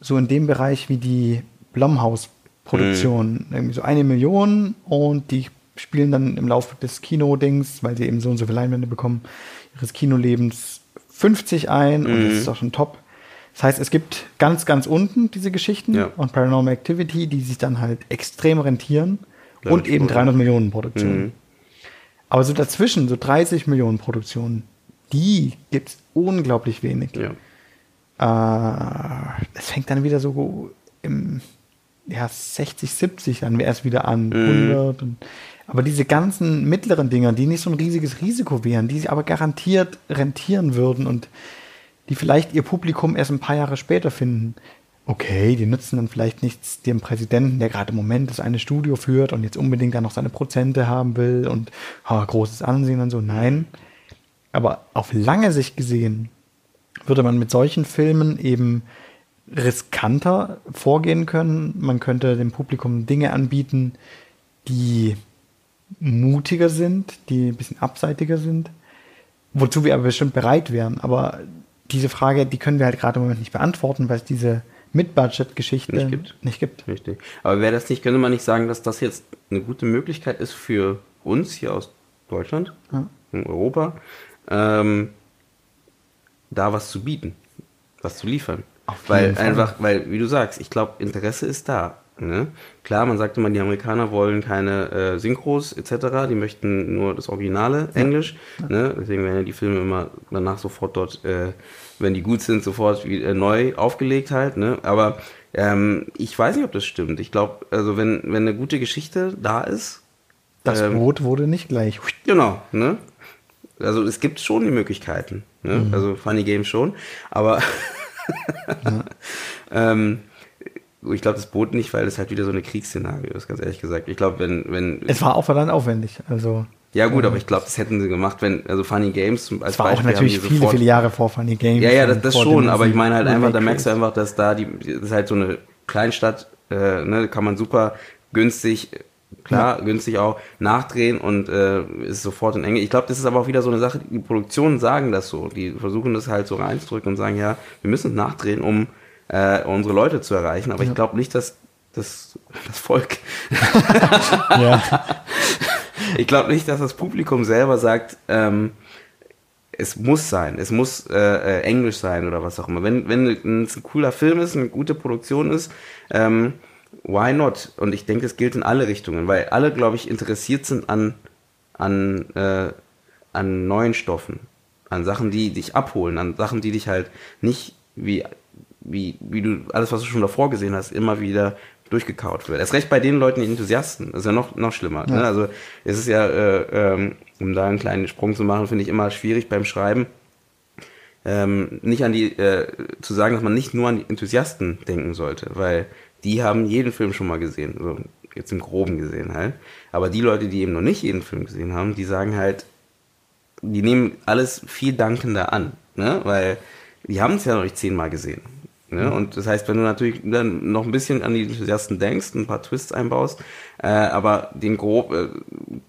so in dem Bereich wie die Blumhouse-Produktion. Mhm. Irgendwie so eine Million und die spielen dann im Laufe des Kinodings, weil sie eben so und so viele Leinwände bekommen, ihres Kinolebens 50 ein mhm. und das ist auch schon top. Das heißt, es gibt ganz, ganz unten diese Geschichten ja. und Paranormal Activity, die sich dann halt extrem rentieren ja, und eben 300 Millionen Produktionen. Mhm. Aber so dazwischen, so 30 Millionen Produktionen, die gibt es unglaublich wenig. Ja. Äh, es fängt dann wieder so im ja, 60, 70 dann erst wieder an, mhm. 100. Und, aber diese ganzen mittleren Dinger, die nicht so ein riesiges Risiko wären, die sie aber garantiert rentieren würden und die vielleicht ihr Publikum erst ein paar Jahre später finden. Okay, die nützen dann vielleicht nichts dem Präsidenten, der gerade im Moment das eine Studio führt und jetzt unbedingt dann noch seine Prozente haben will und oh, großes Ansehen und so. Nein. Aber auf lange Sicht gesehen würde man mit solchen Filmen eben riskanter vorgehen können. Man könnte dem Publikum Dinge anbieten, die mutiger sind, die ein bisschen abseitiger sind, wozu wir aber bestimmt bereit wären. Aber diese Frage, die können wir halt gerade im Moment nicht beantworten, weil es diese Mid-Budget-Geschichte nicht gibt. nicht gibt. Richtig. Aber wäre das nicht, könnte man nicht sagen, dass das jetzt eine gute Möglichkeit ist für uns hier aus Deutschland, ja. in Europa, ähm, da was zu bieten, was zu liefern. Auf weil einfach, weil, wie du sagst, ich glaube, Interesse ist da. Ne? Klar, man sagt immer, die Amerikaner wollen keine äh, Synchros etc., die möchten nur das Originale Englisch. Ja. Ne? Deswegen werden ja die Filme immer danach sofort dort, äh, wenn die gut sind, sofort wieder äh, neu aufgelegt halt. Ne? Aber ähm, ich weiß nicht, ob das stimmt. Ich glaube, also wenn, wenn eine gute Geschichte da ist. Das ähm, Brot wurde nicht gleich. *laughs* Genau, ne? Also es gibt schon die Möglichkeiten. Ne? Mhm. Also Funny Games schon. Aber ja. *laughs* ähm, ich glaube, das bot nicht, weil es halt wieder so eine Kriegsszenario ist, ganz ehrlich gesagt. Ich glaube, wenn, wenn. Es war auch verdammt aufwendig, also. Ja, gut, aber ich glaube, das hätten sie gemacht, wenn, also Funny Games als Es war Beispiel auch natürlich viele, viele Jahre vor Funny Games. Ja, ja, das, das schon, aber ich meine halt einfach, da merkst du einfach, dass da die, das ist halt so eine Kleinstadt, äh, ne, kann man super günstig, klar, ja. günstig auch nachdrehen und äh, ist sofort in Enge. Ich glaube, das ist aber auch wieder so eine Sache, die Produktionen sagen das so. Die versuchen das halt so reinzudrücken und sagen, ja, wir müssen es nachdrehen, um äh, unsere Leute zu erreichen. Aber ja. ich glaube nicht, dass das, das Volk. *laughs* ja. *laughs* Ich glaube nicht, dass das Publikum selber sagt, ähm, es muss sein, es muss äh, äh, Englisch sein oder was auch immer. Wenn, wenn es ein cooler Film ist, eine gute Produktion ist, ähm, why not? Und ich denke, es gilt in alle Richtungen, weil alle, glaube ich, interessiert sind an, an, äh, an neuen Stoffen, an Sachen, die dich abholen, an Sachen, die dich halt nicht wie wie, wie du alles, was du schon davor gesehen hast, immer wieder durchgekaut wird. Erst recht bei den Leuten, die Enthusiasten. Das ist ja noch, noch schlimmer. Ja. Ne? Also es ist ja, äh, ähm, um da einen kleinen Sprung zu machen, finde ich immer schwierig beim Schreiben. Ähm, nicht an die, äh, zu sagen, dass man nicht nur an die Enthusiasten denken sollte, weil die haben jeden Film schon mal gesehen, so jetzt im Groben gesehen halt. Aber die Leute, die eben noch nicht jeden Film gesehen haben, die sagen halt, die nehmen alles viel dankender an, ne? weil die haben es ja noch nicht zehnmal gesehen. Ne? Und das heißt, wenn du natürlich dann noch ein bisschen an die Enthusiasten denkst, ein paar Twists einbaust, äh, aber den, grob, äh,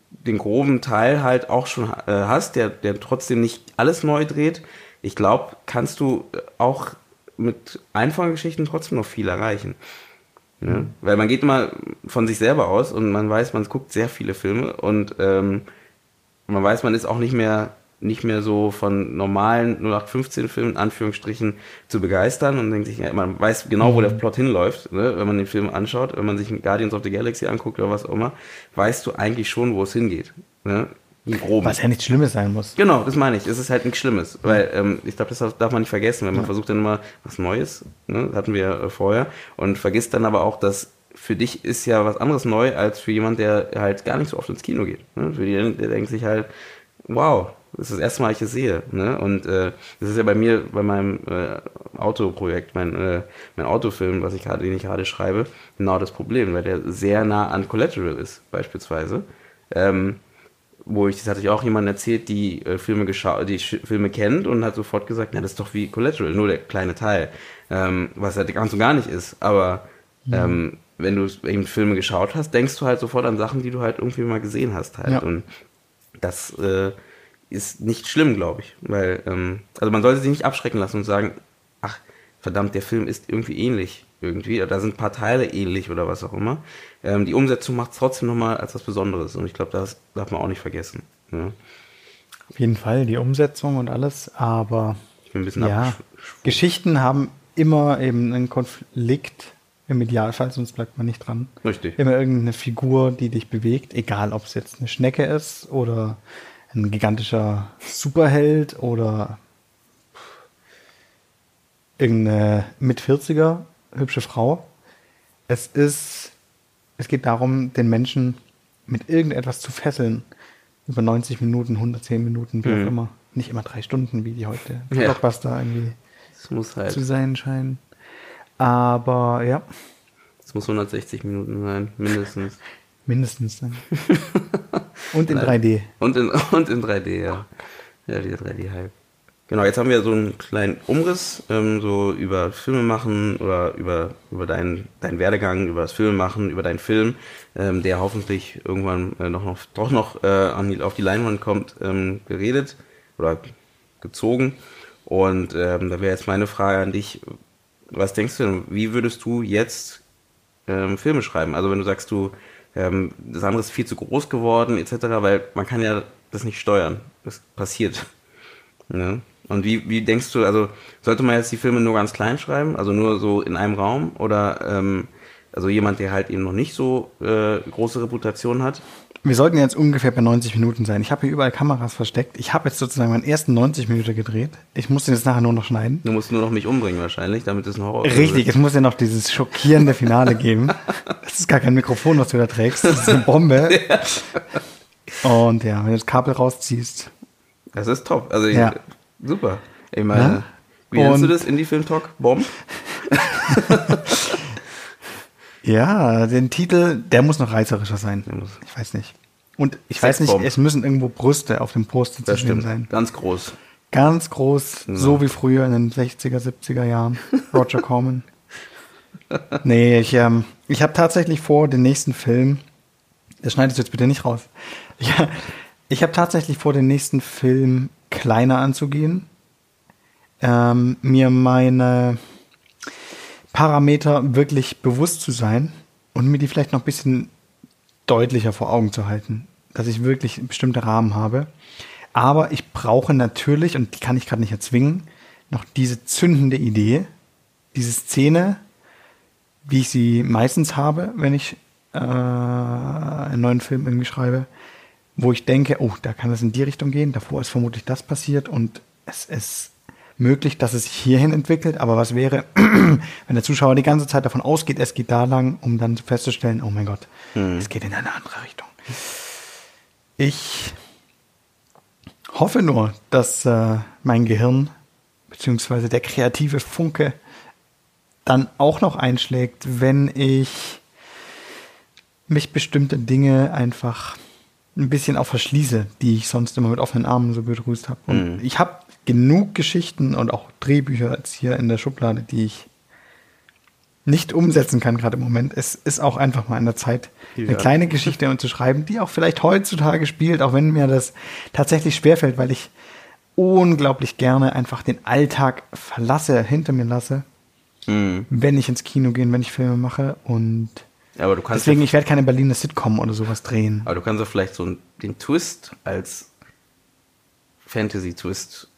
den groben Teil halt auch schon äh, hast, der, der trotzdem nicht alles neu dreht, ich glaube, kannst du auch mit einfachen Geschichten trotzdem noch viel erreichen. Ne? Weil man geht immer von sich selber aus und man weiß, man guckt sehr viele Filme und ähm, man weiß, man ist auch nicht mehr nicht mehr so von normalen 0815 Filmen in Anführungsstrichen zu begeistern und denkt sich, ja, man weiß genau, wo der Mhm. Plot hinläuft, ne? wenn man den Film anschaut, wenn man sich Guardians of the Galaxy anguckt oder was auch immer, weißt du eigentlich schon, wo es hingeht. Ne? Groben. Was ja nichts Schlimmes sein muss. Genau, das meine ich. Es ist halt nichts Schlimmes, weil ähm, ich glaube, das darf man nicht vergessen, wenn man versucht dann immer was Neues, ne? hatten wir ja äh, vorher, und vergisst dann aber auch, dass für dich ist ja was anderes neu als für jemand, der halt gar nicht so oft ins Kino geht. Ne? Für den, der denkt sich halt, wow, das ist das erste Mal, ich es sehe. Ne? Und äh, das ist ja bei mir, bei meinem äh, Autoprojekt, mein, äh, mein Autofilm, was ich gerade, den ich gerade schreibe, genau das Problem, weil der sehr nah an Collateral ist, beispielsweise. Ähm, wo ich, das hatte ich auch jemandem erzählt, die äh, Filme geschaut, die Sch Filme kennt und hat sofort gesagt, na, das ist doch wie Collateral, nur der kleine Teil, ähm, was halt ganz und gar nicht ist. Aber ähm, wenn du eben Filme geschaut hast, denkst du halt sofort an Sachen, die du halt irgendwie mal gesehen hast halt. Ja. Und das äh, ist nicht schlimm, glaube ich, weil ähm, also man sollte sich nicht abschrecken lassen und sagen, ach verdammt, der Film ist irgendwie ähnlich irgendwie, da sind ein paar Teile ähnlich oder was auch immer. Ähm, die Umsetzung macht es trotzdem nochmal als was Besonderes und ich glaube, das darf man auch nicht vergessen. Ja. Auf jeden Fall, die Umsetzung und alles, aber Ich bin ein bisschen ja, Geschichten haben immer eben einen Konflikt im Idealfall, sonst bleibt man nicht dran. Richtig. Immer irgendeine Figur, die dich bewegt, egal ob es jetzt eine Schnecke ist oder ein gigantischer Superheld oder irgendeine mit 40er hübsche Frau. Es ist, es geht darum, den Menschen mit irgendetwas zu fesseln. Über 90 Minuten, 110 Minuten, wie Mhm. auch immer. Nicht immer drei Stunden, wie die heute Ja. Blockbuster irgendwie Es muss halt, zu sein scheinen. Aber ja, es muss 160 Minuten sein, mindestens. *laughs* mindestens dann. *laughs* Und in Nein. 3D. Und in, *laughs* und in 3D, ja. Ja, dieser 3D-Hype. Genau, jetzt haben wir so einen kleinen Umriss, ähm, so über Filme machen oder über, über deinen, deinen Werdegang, über das Filme machen, über deinen Film, ähm, der hoffentlich irgendwann äh, noch, noch, doch noch äh, an die, auf die Leinwand kommt, ähm, geredet oder gezogen. Und ähm, da wäre jetzt meine Frage an dich, was denkst du denn, wie würdest du jetzt ähm, Filme schreiben? Also wenn du sagst, du, ähm, das andere ist viel zu groß geworden, etc., weil man kann ja das nicht steuern. Das passiert. *laughs* Ne? Und wie, wie denkst du, also sollte man jetzt die Filme nur ganz klein schreiben, also nur so in einem Raum oder ähm, also jemand, der halt eben noch nicht so äh, große Reputation hat? Wir sollten jetzt ungefähr bei 90 Minuten sein. Ich habe hier überall Kameras versteckt. Ich habe jetzt sozusagen meinen ersten 90 Minuten gedreht. Ich muss den jetzt nachher nur noch schneiden. Du musst nur noch mich umbringen wahrscheinlich, damit es ein Horror Richtig, es muss ja noch dieses schockierende Finale *laughs* geben. Das ist gar kein Mikrofon, was du da trägst. Das ist eine Bombe. *laughs* Und ja, wenn du das Kabel rausziehst. Das ist top. Also Ja. super. Ich meine, Ja? wie nennst du das? Indie-Film-Talk? Bomb? *laughs* Ja, den Titel, der muss noch reißerischer sein. Ich weiß nicht. Und ich weiß nicht, es müssen irgendwo Brüste auf dem Poster zu sehen sein. Ganz groß. Ganz groß, so wie früher in den 60er, 70er Jahren. Roger *laughs* Corman. Nee, ich, ähm, ich habe tatsächlich vor, den nächsten Film, das schneidest du jetzt bitte nicht raus. Ja, ich *laughs* habe tatsächlich vor, den nächsten Film kleiner anzugehen. Ähm, mir meine Parameter wirklich bewusst zu sein und mir die vielleicht noch ein bisschen deutlicher vor Augen zu halten, dass ich wirklich bestimmte Rahmen habe. Aber ich brauche natürlich, und die kann ich gerade nicht erzwingen, noch diese zündende Idee, diese Szene, wie ich sie meistens habe, wenn ich äh, einen neuen Film irgendwie schreibe, wo ich denke, oh, da kann es in die Richtung gehen, davor ist vermutlich das passiert und es ist möglich, dass es sich hierhin entwickelt, aber was wäre, *clears throat* wenn der Zuschauer die ganze Zeit davon ausgeht, es geht da lang, um dann festzustellen, oh mein Gott, es geht in eine andere Richtung. Ich hoffe nur, dass äh, mein Gehirn beziehungsweise der kreative Funke dann auch noch einschlägt, wenn ich mich bestimmte Dinge einfach ein bisschen auch verschließe, die ich sonst immer mit offenen Armen so begrüßt habe. Und ich habe genug Geschichten und auch Drehbücher jetzt hier in der Schublade, die ich nicht umsetzen kann gerade im Moment. Es ist auch einfach mal an der Zeit, eine Ja. kleine Geschichte zu schreiben, die auch vielleicht heutzutage spielt, auch wenn mir das tatsächlich schwerfällt, weil ich unglaublich gerne einfach den Alltag verlasse, hinter mir lasse mhm. wenn ich ins Kino gehe, wenn ich Filme mache. Und aber du kannst deswegen, ja, ich werde keine Berliner Sitcom oder sowas drehen. Aber du kannst ja vielleicht so den Twist als Fantasy-Twist,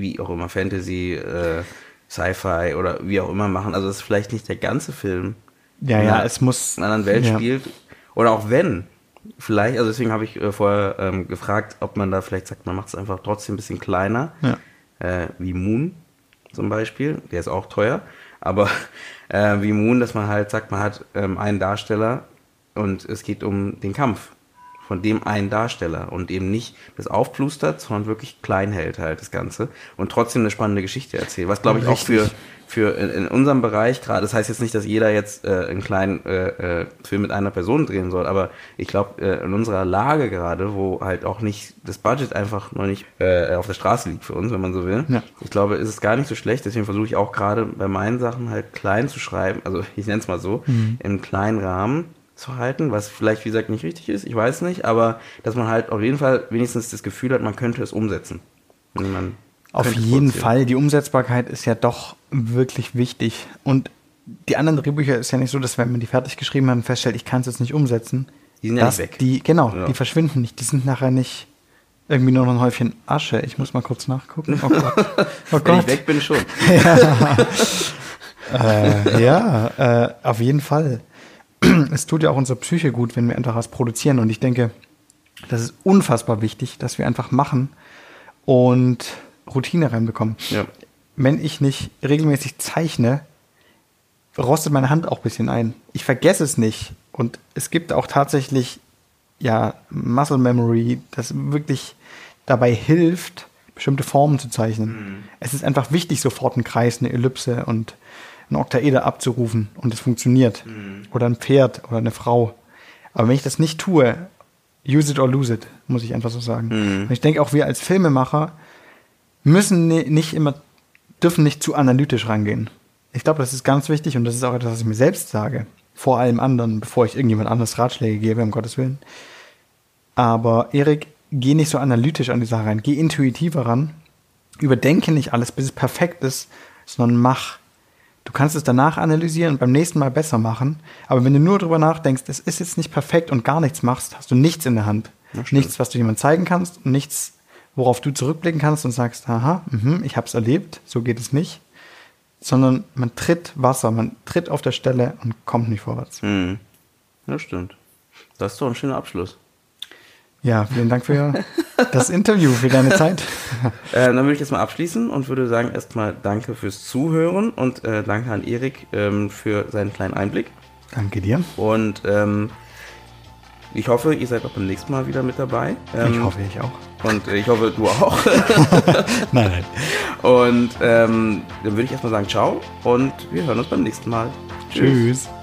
wie auch immer, Fantasy, äh, Sci-Fi oder wie auch immer machen. Also das ist vielleicht nicht der ganze Film. Ja, ja, es muss. In einer anderen Welt ja. spielt. Oder auch wenn. Vielleicht, also deswegen habe ich äh, vorher ähm, gefragt, ob man da vielleicht sagt, man macht es einfach trotzdem ein bisschen kleiner. Ja. Äh, wie Moon zum Beispiel. Der ist auch teuer. Aber äh, wie Moon, dass man halt sagt, man hat ähm, einen Darsteller und es geht um den Kampf von dem einen Darsteller und eben nicht das aufplustert, sondern wirklich klein hält halt das Ganze und trotzdem eine spannende Geschichte erzählt. Was glaube ich auch für, für in, in unserem Bereich gerade, das heißt jetzt nicht, dass jeder jetzt äh, einen kleinen äh, äh, Film mit einer Person drehen soll, aber ich glaube, äh, in unserer Lage gerade, wo halt auch nicht das Budget einfach noch nicht äh, auf der Straße liegt für uns, wenn man so will, ja. ich glaube, ist es gar nicht so schlecht, deswegen versuche ich auch gerade bei meinen Sachen halt klein zu schreiben, also *laughs* ich nenne es mal so, mhm. im kleinen Rahmen zu halten, was vielleicht, wie gesagt, nicht richtig ist, ich weiß nicht, aber dass man halt auf jeden Fall wenigstens das Gefühl hat, man könnte es umsetzen. auf jeden Fall, die Umsetzbarkeit ist ja doch wirklich wichtig. Und die anderen Drehbücher ist ja nicht so, dass wenn man die fertig geschrieben hat und feststellt, ich kann es jetzt nicht umsetzen. Die sind ja nicht weg. Die, genau, ja. die verschwinden nicht. Die sind nachher nicht irgendwie nur noch ein Häufchen Asche. Ich muss mal kurz nachgucken. Oh Gott. *laughs* Oh Gott. Wenn ich weg bin, schon. *laughs* ja, äh, ja äh, auf jeden Fall. *clears throat* es tut ja auch unserer Psyche gut, wenn wir einfach was produzieren. Und ich denke, das ist unfassbar wichtig, dass wir einfach machen und Routine reinbekommen. Ja. Wenn ich nicht regelmäßig zeichne, rostet meine Hand auch ein bisschen ein. Ich vergesse es nicht. Und es gibt auch tatsächlich ja Muscle Memory, das wirklich dabei hilft, bestimmte Formen zu zeichnen. Mhm. Es ist einfach wichtig, sofort einen Kreis, eine Ellipse und einen Oktaeder abzurufen und es funktioniert. Mhm. Oder ein Pferd oder eine Frau. Aber wenn ich das nicht tue, use it or lose it, muss ich einfach so sagen. Mhm. Und ich denke auch wir als Filmemacher müssen nicht immer, dürfen nicht zu analytisch rangehen. Ich glaube, das ist ganz wichtig und das ist auch etwas, was ich mir selbst sage. Vor allem anderen, bevor ich irgendjemand anderes Ratschläge gebe, um Gottes Willen. Aber Erik, geh nicht so analytisch an die Sache rein. Geh intuitiver ran. Überdenke nicht alles, bis es perfekt ist, sondern mach. Du kannst es danach analysieren und beim nächsten Mal besser machen. Aber wenn du nur darüber nachdenkst, es ist jetzt nicht perfekt und gar nichts machst, hast du nichts in der Hand. Nichts, was du jemandem zeigen kannst und nichts, worauf du zurückblicken kannst und sagst, aha, mh, ich habe es erlebt, so geht es nicht. Sondern man tritt Wasser, man tritt auf der Stelle und kommt nicht vorwärts. Mhm. Das stimmt. Das ist doch ein schöner Abschluss. Ja, vielen Dank für das Interview, für deine *laughs* Zeit. äh, dann würde ich jetzt mal abschließen und würde sagen, erstmal danke fürs Zuhören und äh, danke an Erik ähm, für seinen kleinen Einblick. Danke dir. Und ähm, ich hoffe, ihr seid auch beim nächsten Mal wieder mit dabei. Ähm, ich hoffe, ich auch. Und äh, ich hoffe, du auch. *laughs* *laughs* nein, nein. Und ähm, dann würde ich erstmal sagen, ciao und wir hören uns beim nächsten Mal. Tschüss. Tschüss.